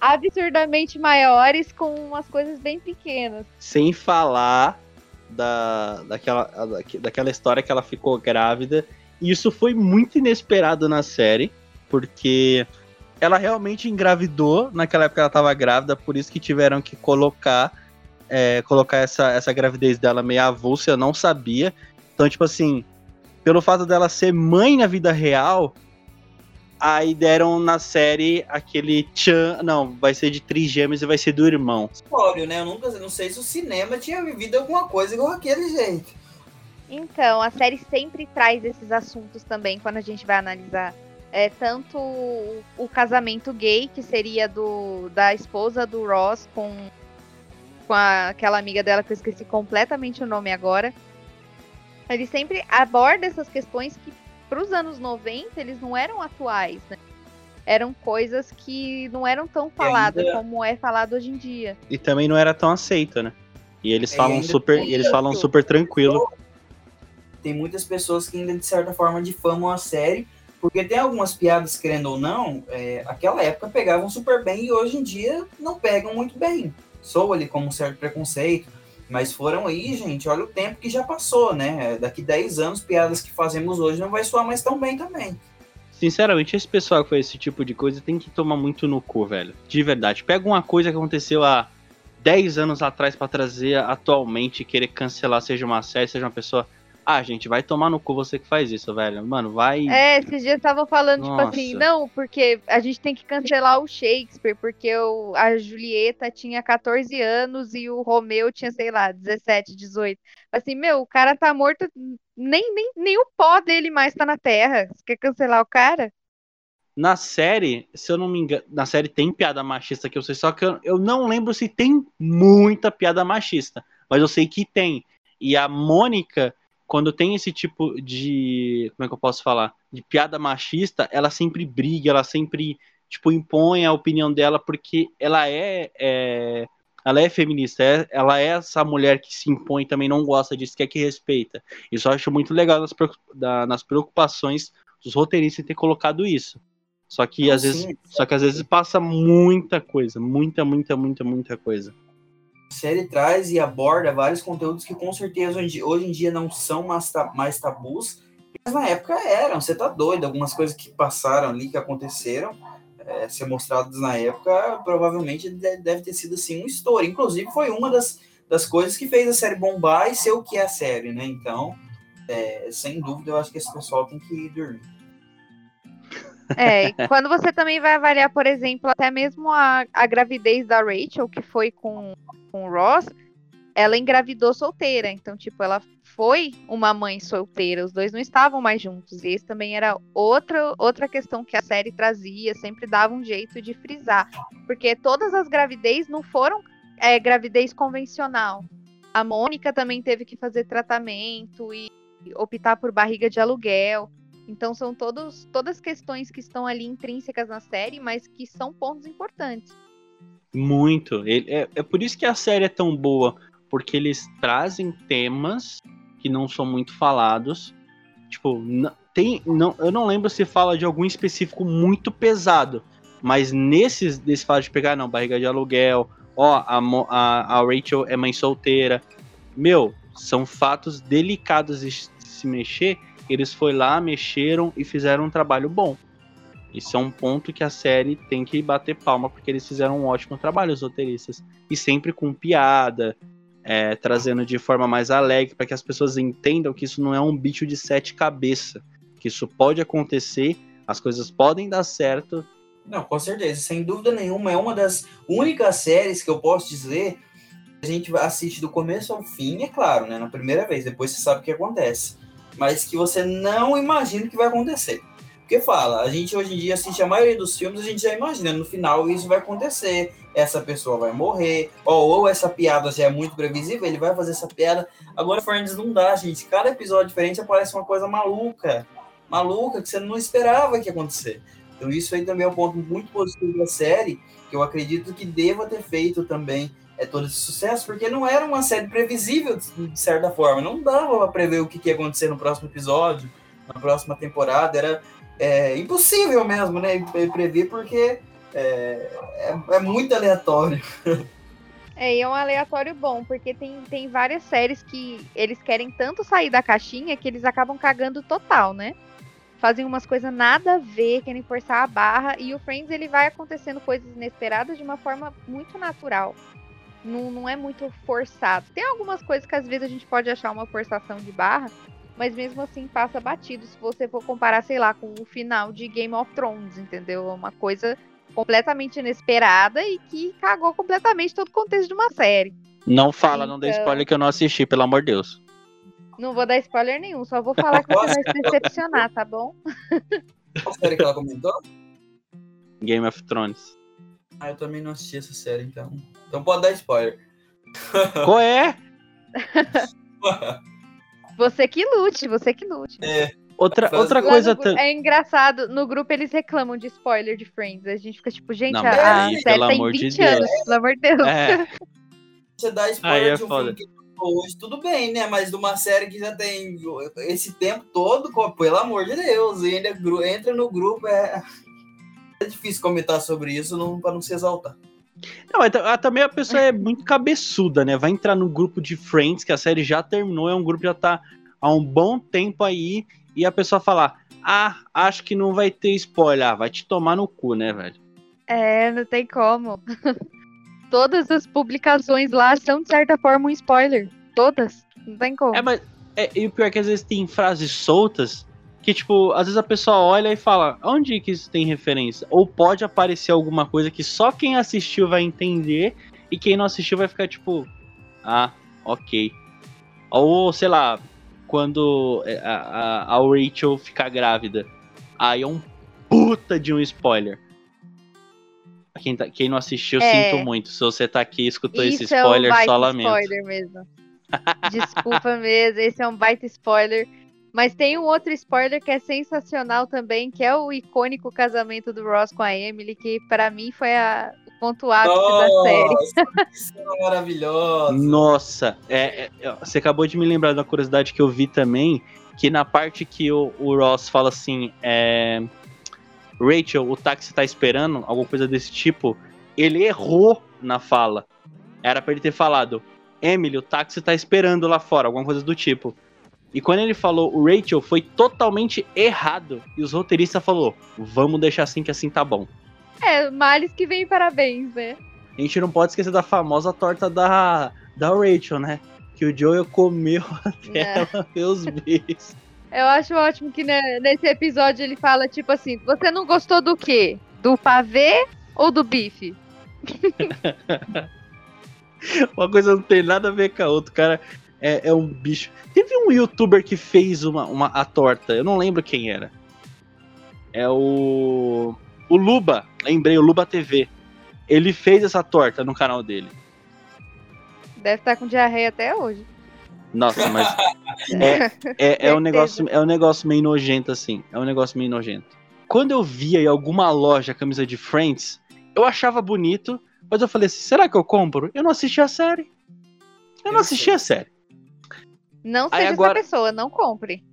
absurdamente maiores com umas coisas bem pequenas. Sem falar da, daquela, daque- daquela história que ela ficou grávida. E isso foi muito inesperado na série, porque ela realmente engravidou naquela época ela tava grávida, por isso que tiveram que colocar é, colocar essa, essa gravidez dela meio avulsa, eu não sabia. Então, tipo assim, pelo fato dela ser mãe na vida real, aí deram na série aquele tchan, não, vai ser de trigêmeos e vai ser do irmão. História, né? Eu nunca não sei se o cinema tinha vivido alguma coisa igual aquele jeito. Então, a série sempre traz esses assuntos também quando a gente vai analisar. É tanto o, o casamento gay, que seria do da esposa do Ross com, com a- aquela amiga dela que eu esqueci completamente o nome agora. Ele sempre aborda essas questões que, para os anos 90, eles não eram atuais, né? Eram coisas que não eram tão faladas ainda- como é falado hoje em dia. E também não era tão aceito, né? E eles falam ainda super, e eles falam super tranquilo. Tem muitas pessoas que ainda, de certa forma, difamam a série, porque tem algumas piadas, querendo ou não, é, aquela época pegavam super bem e hoje em dia não pegam muito bem. Sou ali como um certo preconceito, mas foram aí, gente, olha o tempo que já passou, né? Daqui 10 anos, piadas que fazemos hoje não vai soar mais tão bem também. Sinceramente, esse pessoal que faz esse tipo de coisa tem que tomar muito no cu, velho. De verdade. Pega uma coisa que aconteceu há 10 anos atrás para trazer atualmente, querer cancelar, seja uma série, seja uma pessoa. Ah, gente, vai tomar no cu você que faz isso, velho. Mano, vai. É, esses dias estavam falando, Nossa. tipo assim, não, porque a gente tem que cancelar o Shakespeare, porque o, a Julieta tinha 14 anos e o Romeu tinha, sei lá, 17, 18. Assim, meu, o cara tá morto, nem, nem, nem o pó dele mais tá na terra. Você quer cancelar o cara? Na série, se eu não me engano, na série tem piada machista que eu sei, só que eu, eu não lembro se tem muita piada machista, mas eu sei que tem. E a Mônica, quando tem esse tipo de, como é que eu posso falar, de piada machista, ela sempre briga, ela sempre, tipo, impõe a opinião dela porque ela é, é ela é feminista, é, ela é essa mulher que se impõe também não gosta disso, quer que respeita. Isso eu acho muito legal nas, da- nas preocupações dos roteiristas em ter colocado isso. Só que Não, às vezes, sim. só que às vezes passa muita coisa, muita, muita, muita, muita coisa. A série traz e aborda vários conteúdos que com certeza hoje, em dia não são mais, ta- mais tabus, mas na época eram. Você tá doido, algumas coisas que passaram ali, que aconteceram, é, ser mostradas na época, provavelmente de- deve ter sido assim um estouro. Inclusive, foi uma das, das coisas que fez a série bombar e ser o que é a série, né? Então, é, sem dúvida, eu acho que esse pessoal tem que ir dormir. É, quando você também vai avaliar, por exemplo, até mesmo a, a gravidez da Rachel, que foi com, com o Ross, ela engravidou solteira. Então, tipo, ela foi uma mãe solteira. Os dois não estavam mais juntos. E esse também era outra, outra questão que a série trazia, sempre dava um jeito de frisar. Porque todas as gravidez não foram é, gravidez convencional. A Mônica também teve que fazer tratamento e optar por barriga de aluguel. Então são todos, todas questões que estão ali intrínsecas na série, mas que são pontos importantes. Muito. Ele- é, é por isso que a série é tão boa, porque eles trazem temas que não são muito falados. Tipo, tem, não, eu não lembro se fala de algum específico muito pesado, mas nesses desse fala de pegar, não, barriga de aluguel, ó, a, a, a Rachel é mãe solteira. Meu, são fatos delicados de se mexer. Eles foi lá, mexeram e fizeram um trabalho bom. Isso é um ponto que a série tem que bater palma, porque eles fizeram um ótimo trabalho, os roteiristas. E sempre com piada, é, trazendo de forma mais alegre, para que as pessoas entendam que isso não é um bicho de sete cabeças. Que isso pode acontecer, as coisas podem dar certo. Não, com certeza, sem dúvida nenhuma, é uma das únicas séries que eu posso dizer a gente assiste do começo ao fim, é claro, né? Na primeira vez, depois você sabe o que acontece. Mas que você não imagina que vai acontecer. Porque fala, a gente hoje em dia assiste a maioria dos filmes, a gente já imagina, no final isso vai acontecer, essa pessoa vai morrer, ou, ou essa piada já é muito previsível, ele vai fazer essa piada. Agora, Friends não dá, gente. Cada episódio diferente aparece uma coisa maluca. Maluca, que você não esperava que ia acontecer. Então isso aí também é um ponto muito positivo da série, que eu acredito que deva ter feito também é, todo esse sucesso, porque não era uma série previsível, de certa forma. Não dava para prever o que, que ia acontecer no próximo episódio, na próxima temporada. Era é, impossível mesmo, né? Prever, porque é, é, é muito aleatório. É, e é um aleatório bom, porque tem, tem várias séries que eles querem tanto sair da caixinha que eles acabam cagando total, né? Fazem umas coisas nada a ver, querem forçar a barra, e o Friends ele vai acontecendo coisas inesperadas de uma forma muito natural. Não, não é muito forçado. Tem algumas coisas que às vezes a gente pode achar uma forçação de barra, mas mesmo assim passa batido. Se você for comparar, sei lá, com o final de Game of Thrones, entendeu? É uma coisa completamente inesperada e que cagou completamente todo o contexto de uma série. Não fala, não dê Então. spoiler que eu não assisti, pelo amor de Deus. Não vou dar spoiler nenhum, só vou falar que você vai se decepcionar, tá bom? Qual série que ela comentou? Game of Thrones. Ah, eu também não assisti essa série, então. Então pode dar spoiler. Qual é? Você que lute, você que lute. Outra, Frase outra Lá coisa. no É engraçado, no grupo eles reclamam de spoiler de Friends. A gente fica tipo, gente, Não, a, mas a aí, série tem amor de 20 Deus. anos, pelo amor de Deus. É, Você dá Aí spoiler é de um foda. filme que hoje, tudo bem, né? Mas de uma série que já tem esse tempo todo, pelo amor de Deus, e ainda entra no grupo, é. É difícil comentar sobre isso não, pra não se exaltar. Não, ta- também a pessoa é muito cabeçuda, né? Vai entrar no grupo de Friends, que a série já terminou, é um grupo que já tá há um bom tempo aí, e a pessoa falar, ah, acho que não vai ter spoiler. Ah, vai te tomar no cu, né, velho? É, não tem como. todas as publicações lá são, de certa forma, um spoiler. Todas. Não tem como. É, mas. É, e o pior é que às vezes tem frases soltas que, tipo, às vezes a pessoa olha e fala, onde que isso tem referência? Ou pode aparecer alguma coisa que só quem assistiu vai entender e quem não assistiu vai ficar, tipo, ah, ok. Ou, sei lá, quando é, a, a, a Rachel ficar grávida. Aí é um puta de um spoiler. Quem, tá, quem não assistiu, É. sinto muito. Se você tá aqui e escutou esse Isso é um spoiler, só lamento. spoiler mesmo. Desculpa mesmo, esse é um baita spoiler. Mas tem um outro spoiler que é sensacional também, que é o icônico casamento do Ross com a Emily, que pra mim foi a, o ponto ápice da série. Nossa, que cena maravilhosa. Nossa, é, é, você acabou de me lembrar de uma curiosidade que eu vi também, que na parte que o, o Ross fala assim, é, Rachel, o táxi tá esperando, alguma coisa desse tipo, ele errou na fala. Era pra ele ter falado, Emily, o táxi tá esperando lá fora, alguma coisa do tipo. E quando ele falou o Rachel, foi totalmente errado. E os roteiristas falou, vamos deixar assim que assim tá bom. É, males que vem parabéns, né? A gente não pode esquecer da famosa torta da, da Rachel, né? Que o Joel comeu até É. ela ver os beijos. Eu acho ótimo que né, nesse episódio ele fala, tipo assim, você não gostou do quê? Do pavê ou do bife? Uma coisa não tem nada a ver com a outra. O cara é, é um bicho. Teve um youtuber que fez uma, uma, a torta. Eu não lembro quem era. É o. O Luba. Lembrei, o Luba TV. Ele fez essa torta no canal dele. Deve estar com diarreia até hoje. Nossa, mas é, é, é, um negócio, é um negócio meio nojento, assim. É um negócio meio nojento. Quando eu via em alguma loja a camisa de Friends, eu achava bonito, mas eu falei assim: será que eu compro? Eu não assisti a série. Eu não assisti a série. Não seja agora- essa pessoa, não compre.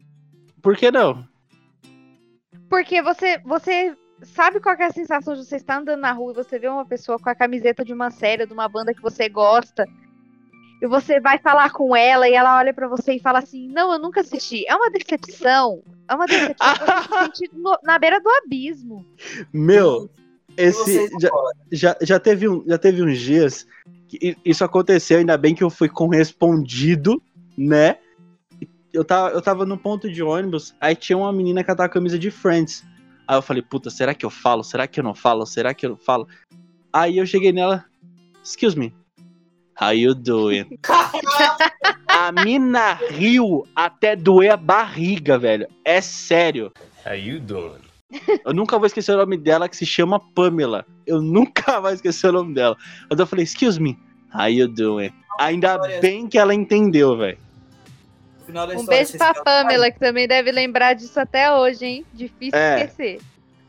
Por que não? Porque você, você sabe qual que é a sensação de você estar andando na rua e você vê uma pessoa com a camiseta de uma série, de uma banda que você gosta, e você vai falar com ela e ela olha pra você e fala assim: Não, eu nunca assisti. É uma decepção. É uma decepção. você se no- na beira do abismo. Meu, esse. Já, já, já, teve um, já teve uns dias que isso aconteceu, ainda bem que eu fui correspondido, né? Eu tava, eu tava no ponto de ônibus, aí tinha uma menina que tava com a camisa de Friends. Aí eu falei, puta, será que eu falo? Será que eu não falo? Será que eu não falo? Aí eu cheguei nela, excuse me, how you doing? a mina riu até doer a barriga, velho. É sério. How you doing? Eu nunca vou esquecer o nome dela, que se chama Pamela. Eu nunca vou esquecer o nome dela. Mas eu falei, excuse me, how you doing? Ainda bem que ela entendeu, velho. Final da Um história, beijo vocês pra. Pamela, que também deve lembrar disso até hoje, hein? Difícil É. esquecer.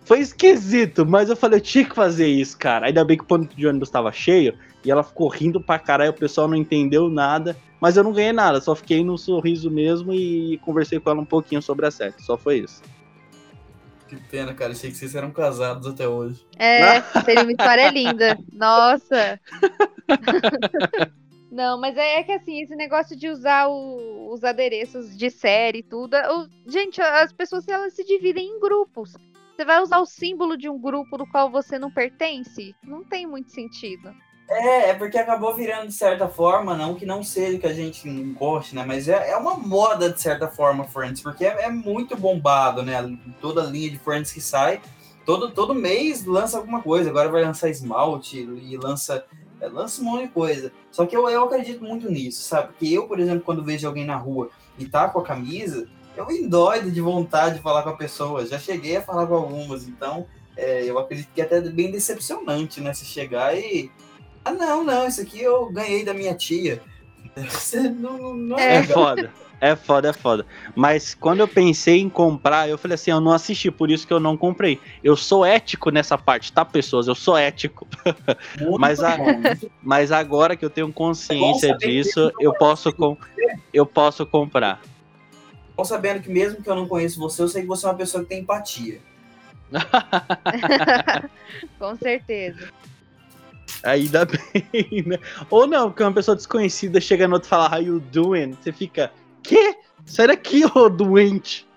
Foi esquisito, mas eu falei, eu tinha que fazer isso, cara. Ainda bem que o ponto de ônibus tava cheio e ela ficou rindo pra caralho, o pessoal não entendeu nada. Mas eu não ganhei nada, só fiquei no sorriso mesmo e conversei com ela um pouquinho sobre a série. Só foi isso. Que pena, cara. Achei que vocês eram casados até hoje. É, seria uma história linda. Nossa. Não, mas é, é que assim, esse negócio de usar o- os adereços de série e tudo. o- gente, as pessoas elas se dividem em grupos. Você vai usar o símbolo de um grupo do qual você não pertence? Não tem muito sentido. É, é porque acabou virando de certa forma, não que não seja que a gente não goste, né? Mas é, é uma moda de certa forma, Friends, porque é, é muito bombado, né? Toda linha de Friends que sai, todo, todo mês lança alguma coisa. Agora vai lançar esmalte e lança, é, lança um monte de coisa. Só que eu, eu acredito muito nisso, sabe? Porque eu, por exemplo, quando vejo alguém na rua e tá com a camisa, eu me endoido de vontade de falar com a pessoa. Já cheguei a falar com algumas, então é, eu acredito que é até bem decepcionante, né? Se chegar e. Ah, não, não, isso aqui eu ganhei da minha tia. Você não, não, não é, É foda. É foda, é foda. Mas quando eu pensei em comprar, eu falei assim, eu não assisti, por isso que eu não comprei. Eu sou ético nessa parte, tá, pessoas? Eu sou ético. Mas a- Mas agora que eu tenho consciência saber disso, eu posso, com... eu posso comprar. bom sabendo que mesmo que eu não conheço você, eu sei que você é uma pessoa que tem empatia. Com certeza. Ainda bem, né? Ou não, porque uma pessoa desconhecida chega no outro e fala, how you doing? Você fica, quê? Sai daqui, ô doente.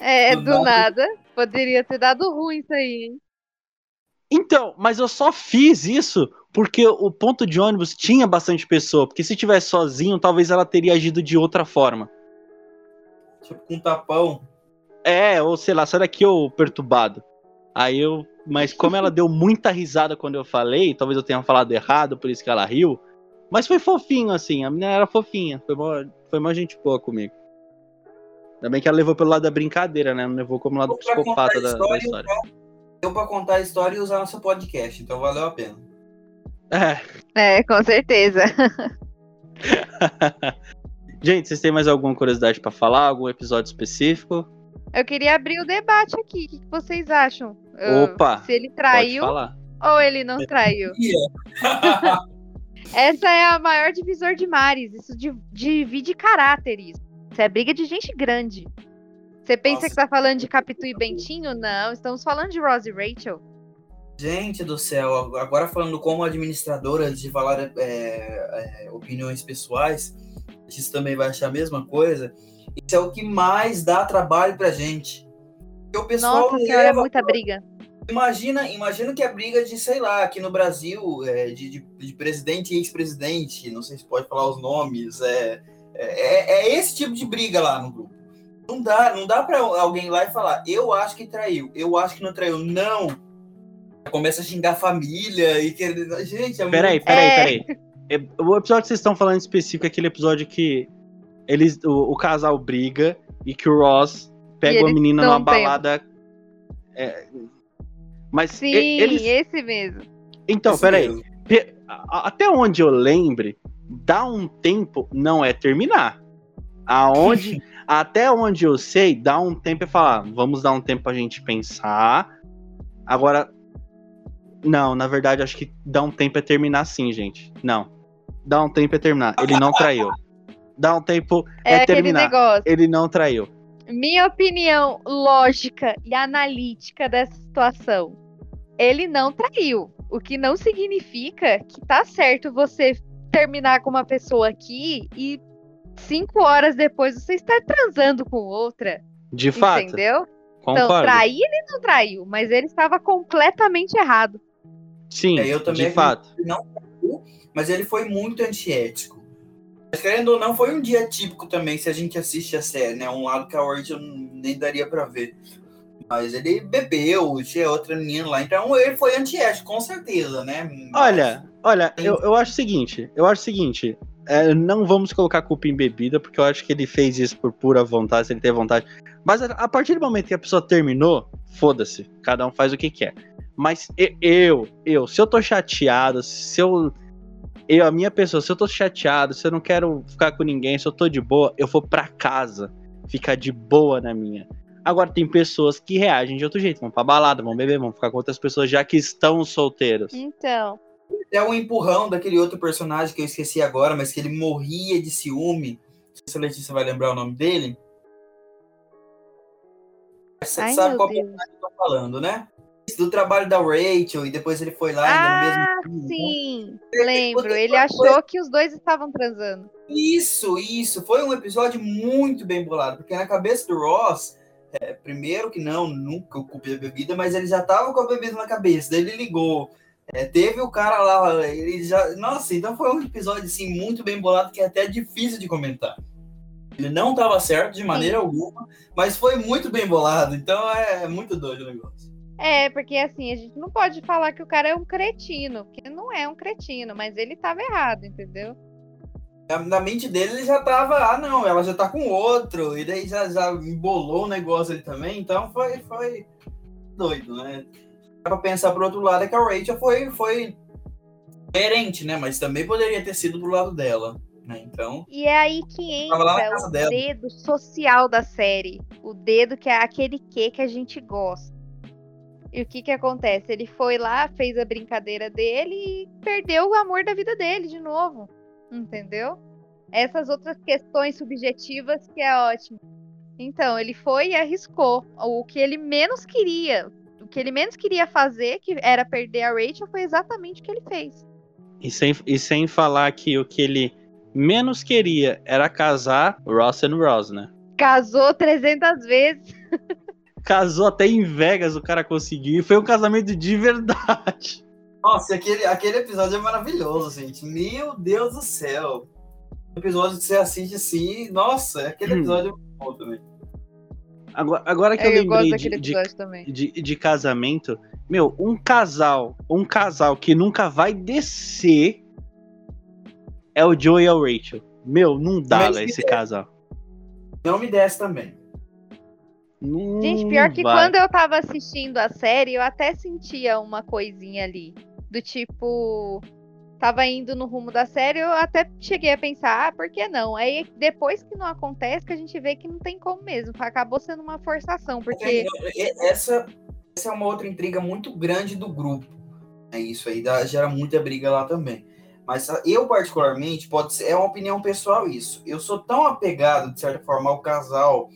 É, Do do nada. Poderia ter dado ruim isso aí, hein? Então, mas eu só fiz isso porque o ponto de ônibus tinha bastante pessoa. Porque se tivesse sozinho, talvez ela teria agido de outra forma. Tipo, com um tapão. É, ou sei lá, sai daqui, ô perturbado. Aí eu. Mas como ela deu muita risada quando eu falei, talvez eu tenha falado errado, por isso que ela riu. Mas foi fofinho, assim. A menina era fofinha. Foi uma, foi uma gente boa comigo. Ainda bem que ela levou pelo lado da brincadeira, né? Não levou como lado psicopata da, da história, então. Deu pra contar a história e usar nosso podcast, então valeu a pena. É. É, com certeza. Gente, vocês têm mais alguma curiosidade pra falar? Algum episódio específico? Eu queria abrir o debate aqui. O que vocês acham? Opa! Se ele traiu ou ele não traiu? Essa é a maior divisor de mares. Isso di- divide caráteres. Isso é briga de gente grande. Você pensa Nossa. que tá falando de Capitu e Bentinho? Não, estamos falando de Rose e Rachel. Gente do céu, agora falando como administradora, de falar é, é, opiniões pessoais, isso também vai achar a mesma coisa. Isso é o que mais dá trabalho pra gente. Porque o pessoal Nossa senhora, é leva muita briga. Imagina, imagina que a briga de, sei lá, aqui no Brasil, é, de, de, de presidente e ex-presidente, não sei se pode falar os nomes, é, é, é esse tipo de briga lá no grupo. Não dá, não dá para alguém ir lá e falar, eu acho que traiu, eu acho que não traiu. Não! Começa a xingar a família e querer. Gente, é Peraí, muito... peraí, É. peraí. É, O episódio que vocês estão falando em específico é aquele episódio que eles, o, o casal briga e que o Ross pega uma menina numa balada. é, mas Sim, e- eles. esse mesmo. Então, Isso peraí. mesmo. Até onde eu lembre, dar um tempo não é terminar. Aonde, até onde eu sei, dar um tempo é falar, vamos dar um tempo pra gente pensar. Agora, não, na verdade, acho que dar um tempo é terminar sim, gente. Não. Dar um tempo é terminar. Ele não traiu. Dar um tempo É, é, terminar. negócio. Ele não traiu. Minha opinião lógica e analítica dessa situação. Ele não traiu. O que não significa que tá certo você terminar com uma pessoa aqui e cinco horas depois você estar transando com outra. De fato, entendeu? concordo. Então, trair ele não traiu, mas ele estava completamente errado. Sim, É, eu também de fato. Mas ele foi muito antiético. Mas, querendo ou não, foi um dia típico também, se a gente assiste a série, né? Um lado que a Ward nem daria pra ver. Mas ele bebeu, tinha outra menina lá. Então ele foi antiético, com certeza, né? Mas- Olha, olha, eu, eu acho o seguinte, eu acho o seguinte, é, não vamos colocar culpa em bebida, porque eu acho que ele fez isso por pura vontade, se ele tem vontade. Mas a, partir do momento que a pessoa terminou, foda-se, cada um faz o que quer. Mas eu, eu, se eu tô chateado, se eu. Eu, a minha pessoa, se eu tô chateado, se eu não quero ficar com ninguém, se eu tô de boa, eu vou pra casa, ficar de boa na minha. Agora tem pessoas que reagem de outro jeito, vão pra balada, vão beber, vão ficar com outras pessoas já que estão solteiros. Então, É um empurrão daquele outro personagem que eu esqueci agora, mas que ele morria de ciúme. Não sei se a Letícia vai lembrar o nome dele. Você ai sabe qual personagem eu tô falando, né? Do trabalho da Rachel, e depois ele foi lá Ah, mesmo. sim, Ele lembro. Ele achou que os dois estavam transando. Isso, isso. Foi um episódio muito bem bolado, porque na cabeça do Ross, é, primeiro que não, nunca ocupei a bebida, mas ele já tava com a bebida na cabeça, daí ele ligou. É, teve o cara lá, ele já. Nossa, então foi um episódio assim, muito bem bolado, que é até difícil de comentar. Ele não tava certo de maneira alguma, mas foi muito bem bolado, então é muito doido o negócio. É, porque assim, a gente não pode falar que o cara é um cretino, porque não é um cretino, mas ele tava errado, entendeu? Na, mente dele ele já tava, ah não, ela já tá com outro, e daí já, já embolou o negócio ali também, então foi, foi doido, né? Dá pra pensar pro outro lado é que a Rachel foi, foi coerente, né? Mas também poderia ter sido pro lado dela, né? Então, E é aí que entra o dela. dedo social da série. O dedo que é aquele que que a gente gosta. E o que que acontece? Ele foi lá, fez a brincadeira dele e perdeu o amor da vida dele de novo. Entendeu? Essas outras questões subjetivas que é ótimo. Então, ele foi e arriscou. O que ele menos queria, o que ele menos queria fazer, que era perder a Rachel, foi exatamente o que ele fez. E sem, e sem falar que o que ele menos queria era casar Ross and Ross, né? Casou 300 vezes. Casou até em Vegas, o cara conseguiu. Foi um casamento de verdade. Nossa, aquele, aquele episódio é maravilhoso, gente. Meu Deus do céu. O episódio que você assiste assim, nossa, aquele hum. episódio hum. é bom também. Agora, agora que é, eu, eu lembrei de, de, de, de, casamento, meu, um casal, um casal que nunca vai descer é o Joe e a Rachel. Meu, não dá, véio, esse casal. Não me desce também. Não Gente, pior que vai. quando eu tava assistindo a série, eu até sentia uma coisinha ali. Do tipo, tava indo no rumo da série, eu até cheguei a pensar, ah, por que não? Aí depois que não acontece, que a gente vê que não tem como mesmo. Acabou sendo uma forçação, porque. Essa, essa é uma outra intriga muito grande do grupo. É isso aí, dá, gera muita briga lá também. Mas eu, particularmente, pode ser, é uma opinião pessoal isso. Eu sou tão apegado, de certa forma, ao casal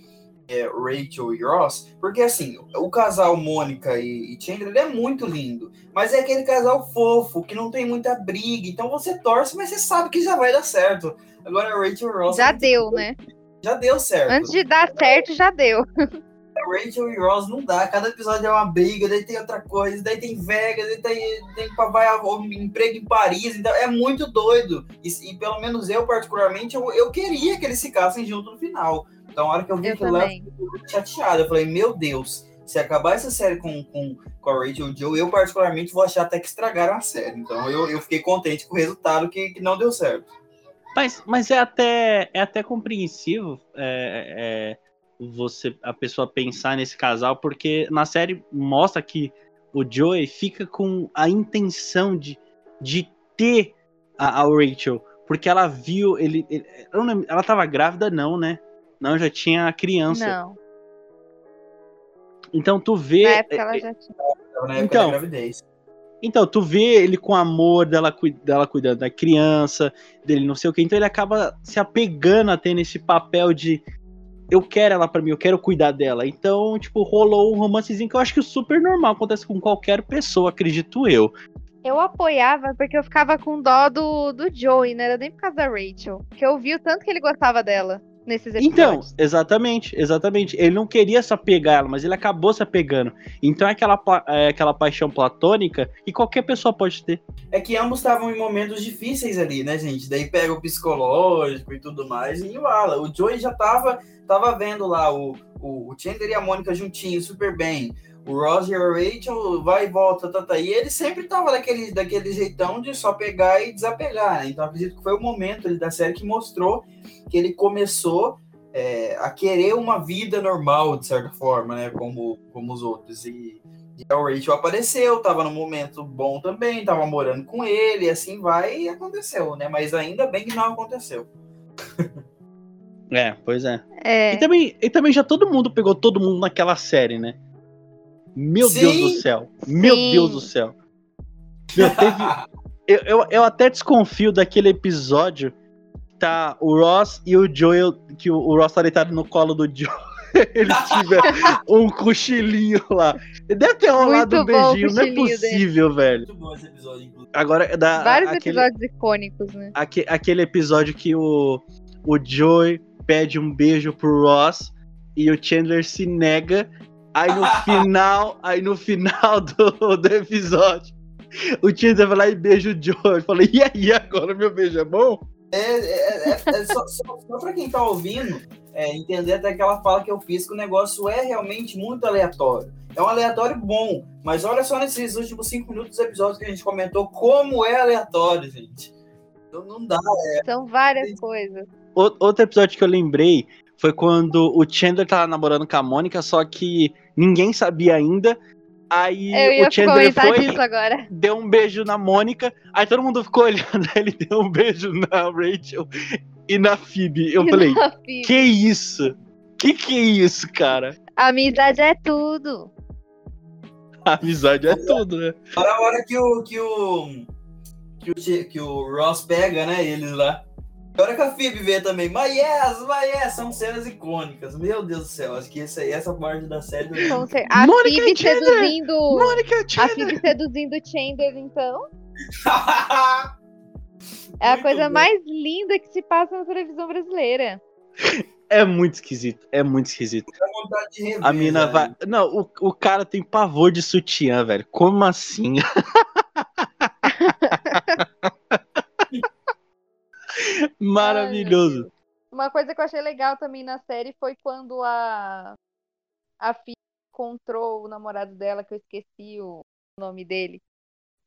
é, Rachel e Ross, porque assim, o casal Mônica e, e Chandler é muito lindo, mas é aquele casal fofo, que não tem muita briga, então você torce, mas você sabe que já vai dar certo. Agora Rachel e Ross. Já deu, né? Já deu certo. Antes de dar certo, já deu. Rachel e Ross não dá. Cada episódio é uma briga, daí tem outra coisa, daí tem Vegas, daí tem, tem vai emprego em Paris. Então é muito doido. E, e, pelo menos eu, particularmente, eu, eu queria que eles ficassem juntos no final. Então, a hora que eu vi aquilo lá, eu fiquei chateado. Eu falei, meu Deus, se acabar essa série com, com, com a Rachel e Joe, eu particularmente vou achar até que estragaram a série. Então, eu, eu fiquei contente com o resultado que, que não deu certo. Mas, mas é até é até compreensível é, é, você a pessoa pensar nesse casal, porque na série mostra que o Joey fica com a intenção de, de ter a, a Rachel, porque ela viu ele, ele ela estava grávida não, né? Não, já tinha criança. Não. Então tu vê. Na época ela já tinha. Na época então, da gravidez. Então, tu vê ele com amor dela, dela cuidando da criança, dele não sei o que. Então ele acaba se apegando até nesse papel de eu quero ela para mim, eu quero cuidar dela. Então, tipo, rolou um romancezinho que eu acho que é super normal, acontece com qualquer pessoa, acredito eu. Eu apoiava porque eu ficava com dó do, do Joey, não era nem por causa da Rachel. Que eu vi o tanto que ele gostava dela nesses episódios. Então, exatamente, exatamente. Ele não queria se apegar ela, mas ele acabou se apegando. Então é aquela, é aquela paixão platônica que qualquer pessoa pode ter. É que ambos estavam em momentos difíceis ali, né, gente? Daí pega o psicológico e tudo mais e embala. O Joey já tava, tava vendo lá o, o, o Chandler e a Mônica juntinhos, super bem o Roger e a Rachel vai e volta, tá, tá. e ele sempre tava daquele, daquele jeitão de só pegar e desapegar, né? Então acredito que foi o momento ali da série que mostrou que ele começou é, a querer uma vida normal, de certa forma, né? Como, como os outros. E, e a Rachel apareceu, tava num momento bom também, tava morando com ele, e assim vai e aconteceu, né? Mas ainda bem que não aconteceu. É, pois é. é. E, também, e também já todo mundo pegou todo mundo naquela série, né? Meu Sim. Deus do céu. Sim. Meu Deus do céu. Meu, teve... eu, eu, eu até desconfio daquele episódio tá o Ross e o Joel, que o, o Ross tá deitado no colo do Joel. Ele tiver um cochilinho lá. Deve ter rolado um beijinho, não é possível, dele. velho. Muito bom esse episódio, inclusive. Agora, da, Vários aquele, episódios icônicos, né? Aquele, aquele episódio que o, o Joey pede um beijo pro Ross e o Chandler se nega Aí no final, aí no final do, do episódio, o Tinder vai lá e beija o Joe. Eu falei, e aí, agora meu beijo é bom? É, é, é, é só, só, só pra quem tá ouvindo, é, entender até aquela fala que eu fiz que o negócio é realmente muito aleatório. É um aleatório bom, mas olha só nesses últimos cinco minutos dos episódios que a gente comentou como é aleatório, gente. Não, não dá. É... São várias coisas. Outro episódio que eu lembrei foi quando o Chandler tava namorando com a Mônica, só que ninguém sabia ainda. Aí o Chandler foi, deu um beijo na Mônica, aí todo mundo ficou olhando, ele deu um beijo na Rachel e na Phoebe. Eu e falei, que isso? Que que é isso, cara? amizade é tudo. amizade é tudo, né? Para a hora que o, que o, que o, que o Ross pega, né, eles lá. Agora que a Phoebe vê também, mas yes, mas yes, são cenas icônicas. Meu Deus do céu, acho que essa, essa parte da série. Então, a Monica Phoebe Chandler. seduzindo. Monica A Phoebe seduzindo o Chandler, então. é a coisa bom. mais linda que se passa na televisão brasileira. É muito esquisito, é muito esquisito. Rever, a mina velho. vai. Não, o, o cara tem pavor de sutiã, velho. Como assim? Maravilhoso. Uma coisa que eu achei legal também na série foi quando a a filha encontrou o namorado dela, que eu esqueci o nome dele,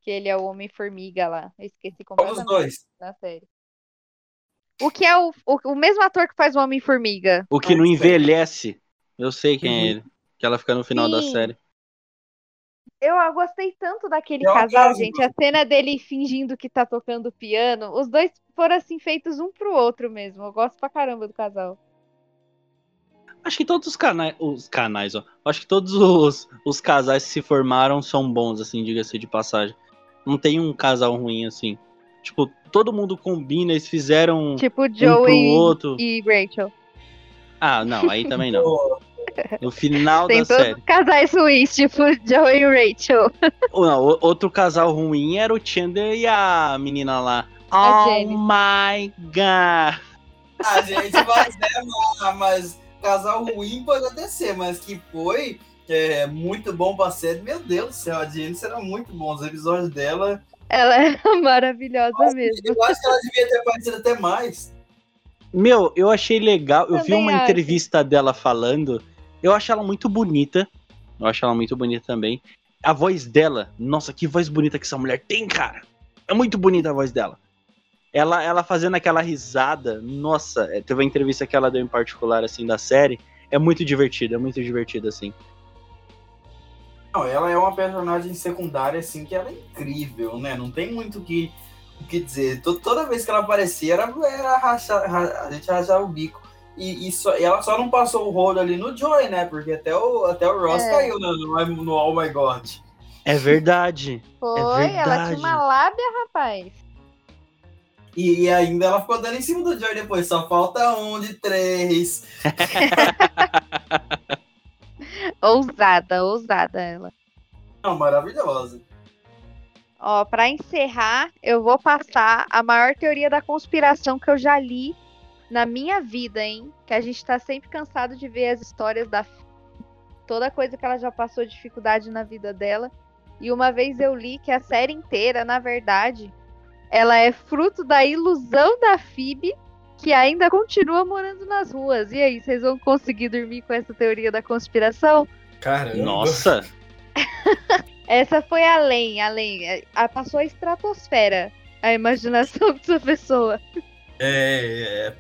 que ele é o Homem-Formiga lá. Eu esqueci Qual dos completamente dois? na série. O que é o, o, o mesmo ator que faz o Homem-Formiga. O que não envelhece. Eu sei quem é Uhum. ele. Que ela fica no final da Sim. série. Eu gostei tanto daquele o casal, gente. A cena dele fingindo que tá tocando piano. Os dois foram assim feitos um pro outro mesmo. Eu gosto pra caramba do casal. Acho que todos os canais. Os canais, ó. Acho que todos os, os casais que se formaram são bons, assim, diga-se de passagem. Não tem um casal ruim, assim. Tipo, todo mundo combina, eles fizeram Tipo um pro Joey outro. e Rachel. Ah, não, aí também não. No final Tem da todos série. os casais ruins, tipo Joey e Rachel. Não, o- outro casal ruim era o Chandler e a menina lá. A oh Jenny. my god. A gente vai né, mas- mas casal ruim pode até ser, mas que foi é, muito bom pra série. Meu Deus do céu, a Jennifer era muito bom. Os episódios dela. Ela é maravilhosa mesmo. Eu acho que ela devia ter aparecido até mais. Meu, eu achei legal. Eu vi Também uma acho. entrevista dela falando. Eu acho ela muito bonita. Eu acho ela muito bonita também. A voz dela, nossa, que voz bonita que essa mulher tem, cara. É muito bonita a voz dela. Ela, ela fazendo aquela risada, nossa, é, teve uma entrevista que ela deu em particular, assim, da série. É muito divertido, é muito divertido, assim. Não, ela é uma personagem secundária, assim, que ela é incrível, né? Não tem muito o que, o que dizer. To- Toda vez que ela aparecia, era, era a gente rachava o bico. E, e só- e ela só não passou o rolo ali no Joy, né? Porque até o, até o Ross É. caiu no, no, no Oh My God. É verdade. Foi, ela verdade. tinha uma lábia, rapaz. E, e ainda ela ficou dando em cima do Joy depois. Só falta um de três. Ousada, ousada ela. Não, maravilhosa. Ó, pra encerrar, eu vou passar a maior teoria da conspiração que eu já li na minha vida, hein? Que a gente tá sempre cansado de ver as histórias da toda coisa que ela já passou dificuldade na vida dela. E uma vez eu li que a série inteira, na verdade, ela é fruto da ilusão da Phoebe, que ainda continua morando nas ruas. E aí, vocês vão conseguir dormir com essa teoria da conspiração? Caramba. Nossa, Essa foi além, além. é, a- Passou a estratosfera a imaginação dessa pessoa. É,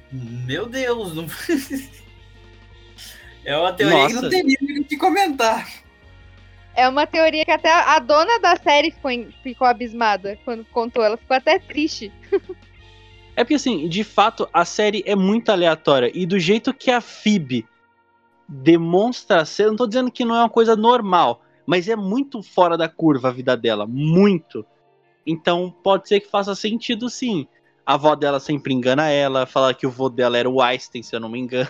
meu Deus, não... é uma teoria que Nossa. não tem nem o que comentar. É uma teoria que até a dona da série ficou, em- ficou abismada quando contou. Ela ficou até triste. É porque, assim, de fato, a série é muito aleatória. E do jeito que a Phoebe demonstra ser. Não tô dizendo que não é uma coisa normal, mas é muito fora da curva a vida dela. Muito. Então, pode ser que faça sentido, sim. A avó dela sempre engana ela, fala que o vô dela era o Einstein, se eu não me engano.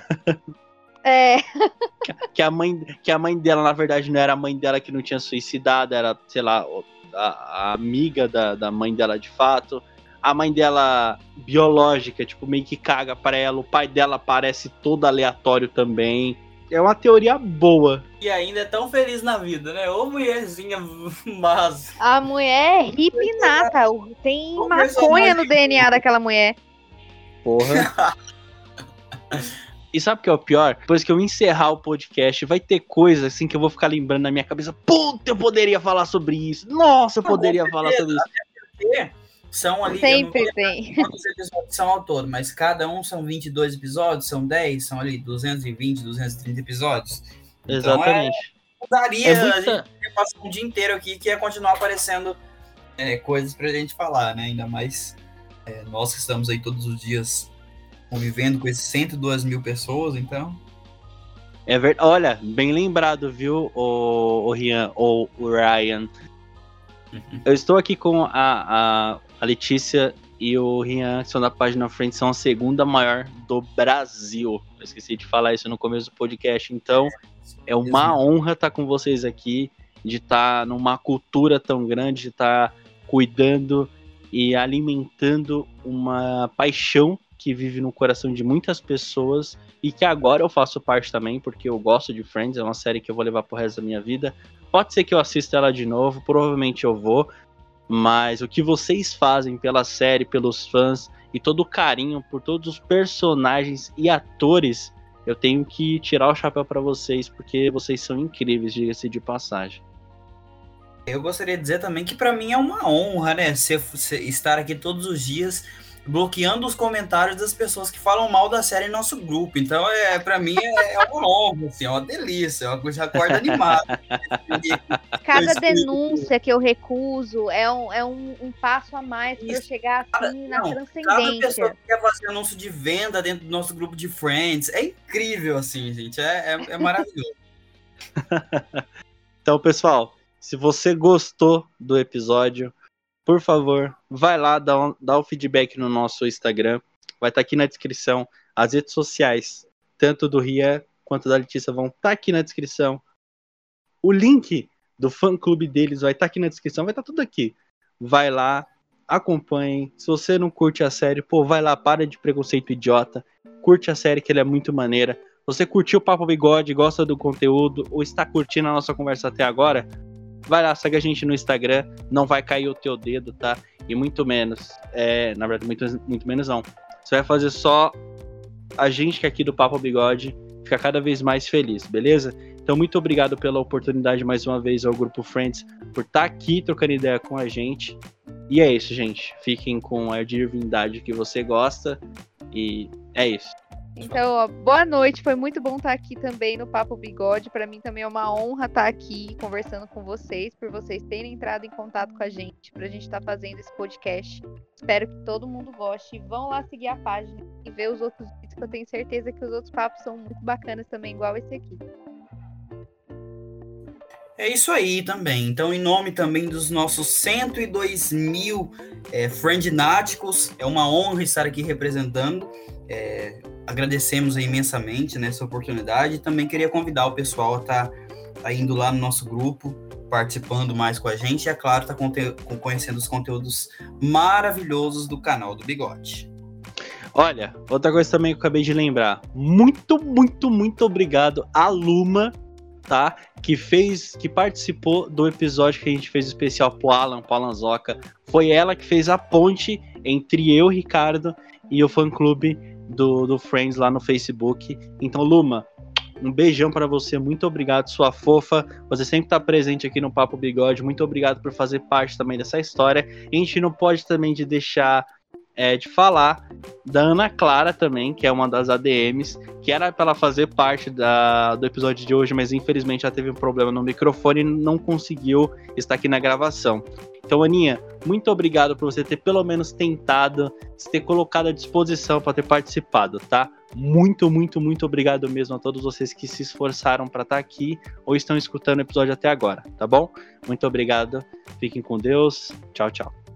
É, Que a mãe, que a mãe dela, na verdade, não era a mãe dela que não tinha suicidado, era, sei lá, a, a amiga da, da mãe dela de fato. A mãe dela, biológica, tipo, meio que caga pra ela. O pai dela parece todo aleatório também. É uma teoria boa. E ainda é tão feliz na vida, né? Ô mulherzinha mas a mulher é hippie nata. o- Tem maconha no DNA daquela mulher. Porra. e sabe o que é o pior? Depois que eu encerrar o podcast, vai ter coisa assim que eu vou ficar lembrando na minha cabeça. Puta, eu poderia falar sobre isso. Nossa, eu poderia falar sobre isso. São ali. Sempre tem. quantos episódios são ao todo, mas cada um são 22 episódios, são 10, são ali 220, 230 episódios. Então, Exatamente. é, daria É a muita, gente ia passar um dia inteiro aqui que ia continuar aparecendo é, coisas pra gente falar, né? Ainda mais é, nós que estamos aí todos os dias convivendo com esses 102 mil pessoas, então. É verdade. Olha, bem lembrado, viu, o, o Rian ou o Ryan. Eu estou aqui com a, a, a Letícia e o Rian, que são da página frente, são a segunda maior do Brasil. Eu esqueci de falar isso no começo do podcast. Então, é uma honra estar com vocês aqui, de estar numa cultura tão grande, de estar cuidando e alimentando uma paixão que vive no coração de muitas pessoas e que agora eu faço parte também, porque eu gosto de Friends, é uma série que eu vou levar pro resto da minha vida. Pode ser que eu assista ela de novo, provavelmente eu vou, mas o que vocês fazem pela série, pelos fãs e todo o carinho por todos os personagens e atores, eu tenho que tirar o chapéu para vocês, porque vocês são incríveis, diga-se de passagem. Eu gostaria de dizer também que para mim é uma honra, né, ser, ser, estar aqui todos os dias bloqueando os comentários das pessoas que falam mal da série em nosso grupo. Então, é, para mim, é, é uma honra, assim, é uma delícia, é uma coisa acorda animada. Cada denúncia que eu recuso é um, é um, um passo a mais para eu chegar assim na não, transcendência. Cada pessoa que quer fazer anúncio de venda dentro do nosso grupo de friends, é incrível, assim, gente, é, é, é maravilhoso. então, pessoal, se você gostou do episódio, por favor, vai lá, dá, um, dá o feedback no nosso Instagram. Vai estar tá aqui na descrição. As redes sociais, tanto do Rian quanto da Letícia, vão estar tá aqui na descrição. O link do fã clube deles vai estar tá aqui na descrição, vai estar tá tudo aqui. Vai lá, acompanhem. Se você não curte a série, pô, vai lá, para de preconceito idiota. Curte a série que ela é muito maneira. Você curtiu o Papo Bigode, gosta do conteúdo ou está curtindo a nossa conversa até agora? Vai lá, segue a gente no Instagram, não vai cair o teu dedo, tá? E muito menos, é, na verdade, muito, muito menos não. Você vai fazer só a gente que é aqui do Papo Bigode ficar cada vez mais feliz, beleza? Então, muito obrigado pela oportunidade mais uma vez ao Grupo Friends por estar tá aqui trocando ideia com a gente. E é isso, gente. Fiquem com a divindade que você gosta. E é isso. Então, ó, boa noite. Foi muito bom estar aqui também no Papo Bigode. Para mim também é uma honra estar aqui conversando com vocês, por vocês terem entrado em contato com a gente, para a gente estar fazendo esse podcast. Espero que todo mundo goste. Vão lá seguir a página e ver os outros vídeos, que eu tenho certeza que os outros papos são muito bacanas também, igual esse aqui. É isso aí também. Então, em nome também dos nossos 102 mil é, friendnáticos, é uma honra estar aqui representando. É, agradecemos imensamente nessa oportunidade e também queria convidar o pessoal a estar tá, tá indo lá no nosso grupo, participando mais com a gente e, é claro, tá conhecendo os conteúdos maravilhosos do canal do Bigode. Olha, outra coisa também que eu acabei de lembrar. Muito, muito, muito obrigado a Luma, tá? Que fez, que participou do episódio que a gente fez especial pro Alan, pro Alan Zoca. Foi ela que fez a ponte entre eu, Ricardo, e o fã clube do, do Friends lá no Facebook. Então, Luma, um beijão para você, muito obrigado, sua fofa. Você sempre está presente aqui no Papo Bigode. Muito obrigado por fazer parte também dessa história. a gente não pode também de deixar é, de falar da Ana Clara também, que é uma das ADMs, que era para ela fazer parte da, do episódio de hoje, mas infelizmente ela teve um problema no microfone e não conseguiu estar aqui na gravação. Então, Aninha, muito obrigado por você ter pelo menos tentado, se ter colocado à disposição para ter participado, tá? Muito, muito, muito obrigado mesmo a todos vocês que se esforçaram para estar tá aqui ou estão escutando o episódio até agora, tá bom? Muito obrigado. Fiquem com Deus. Tchau, tchau.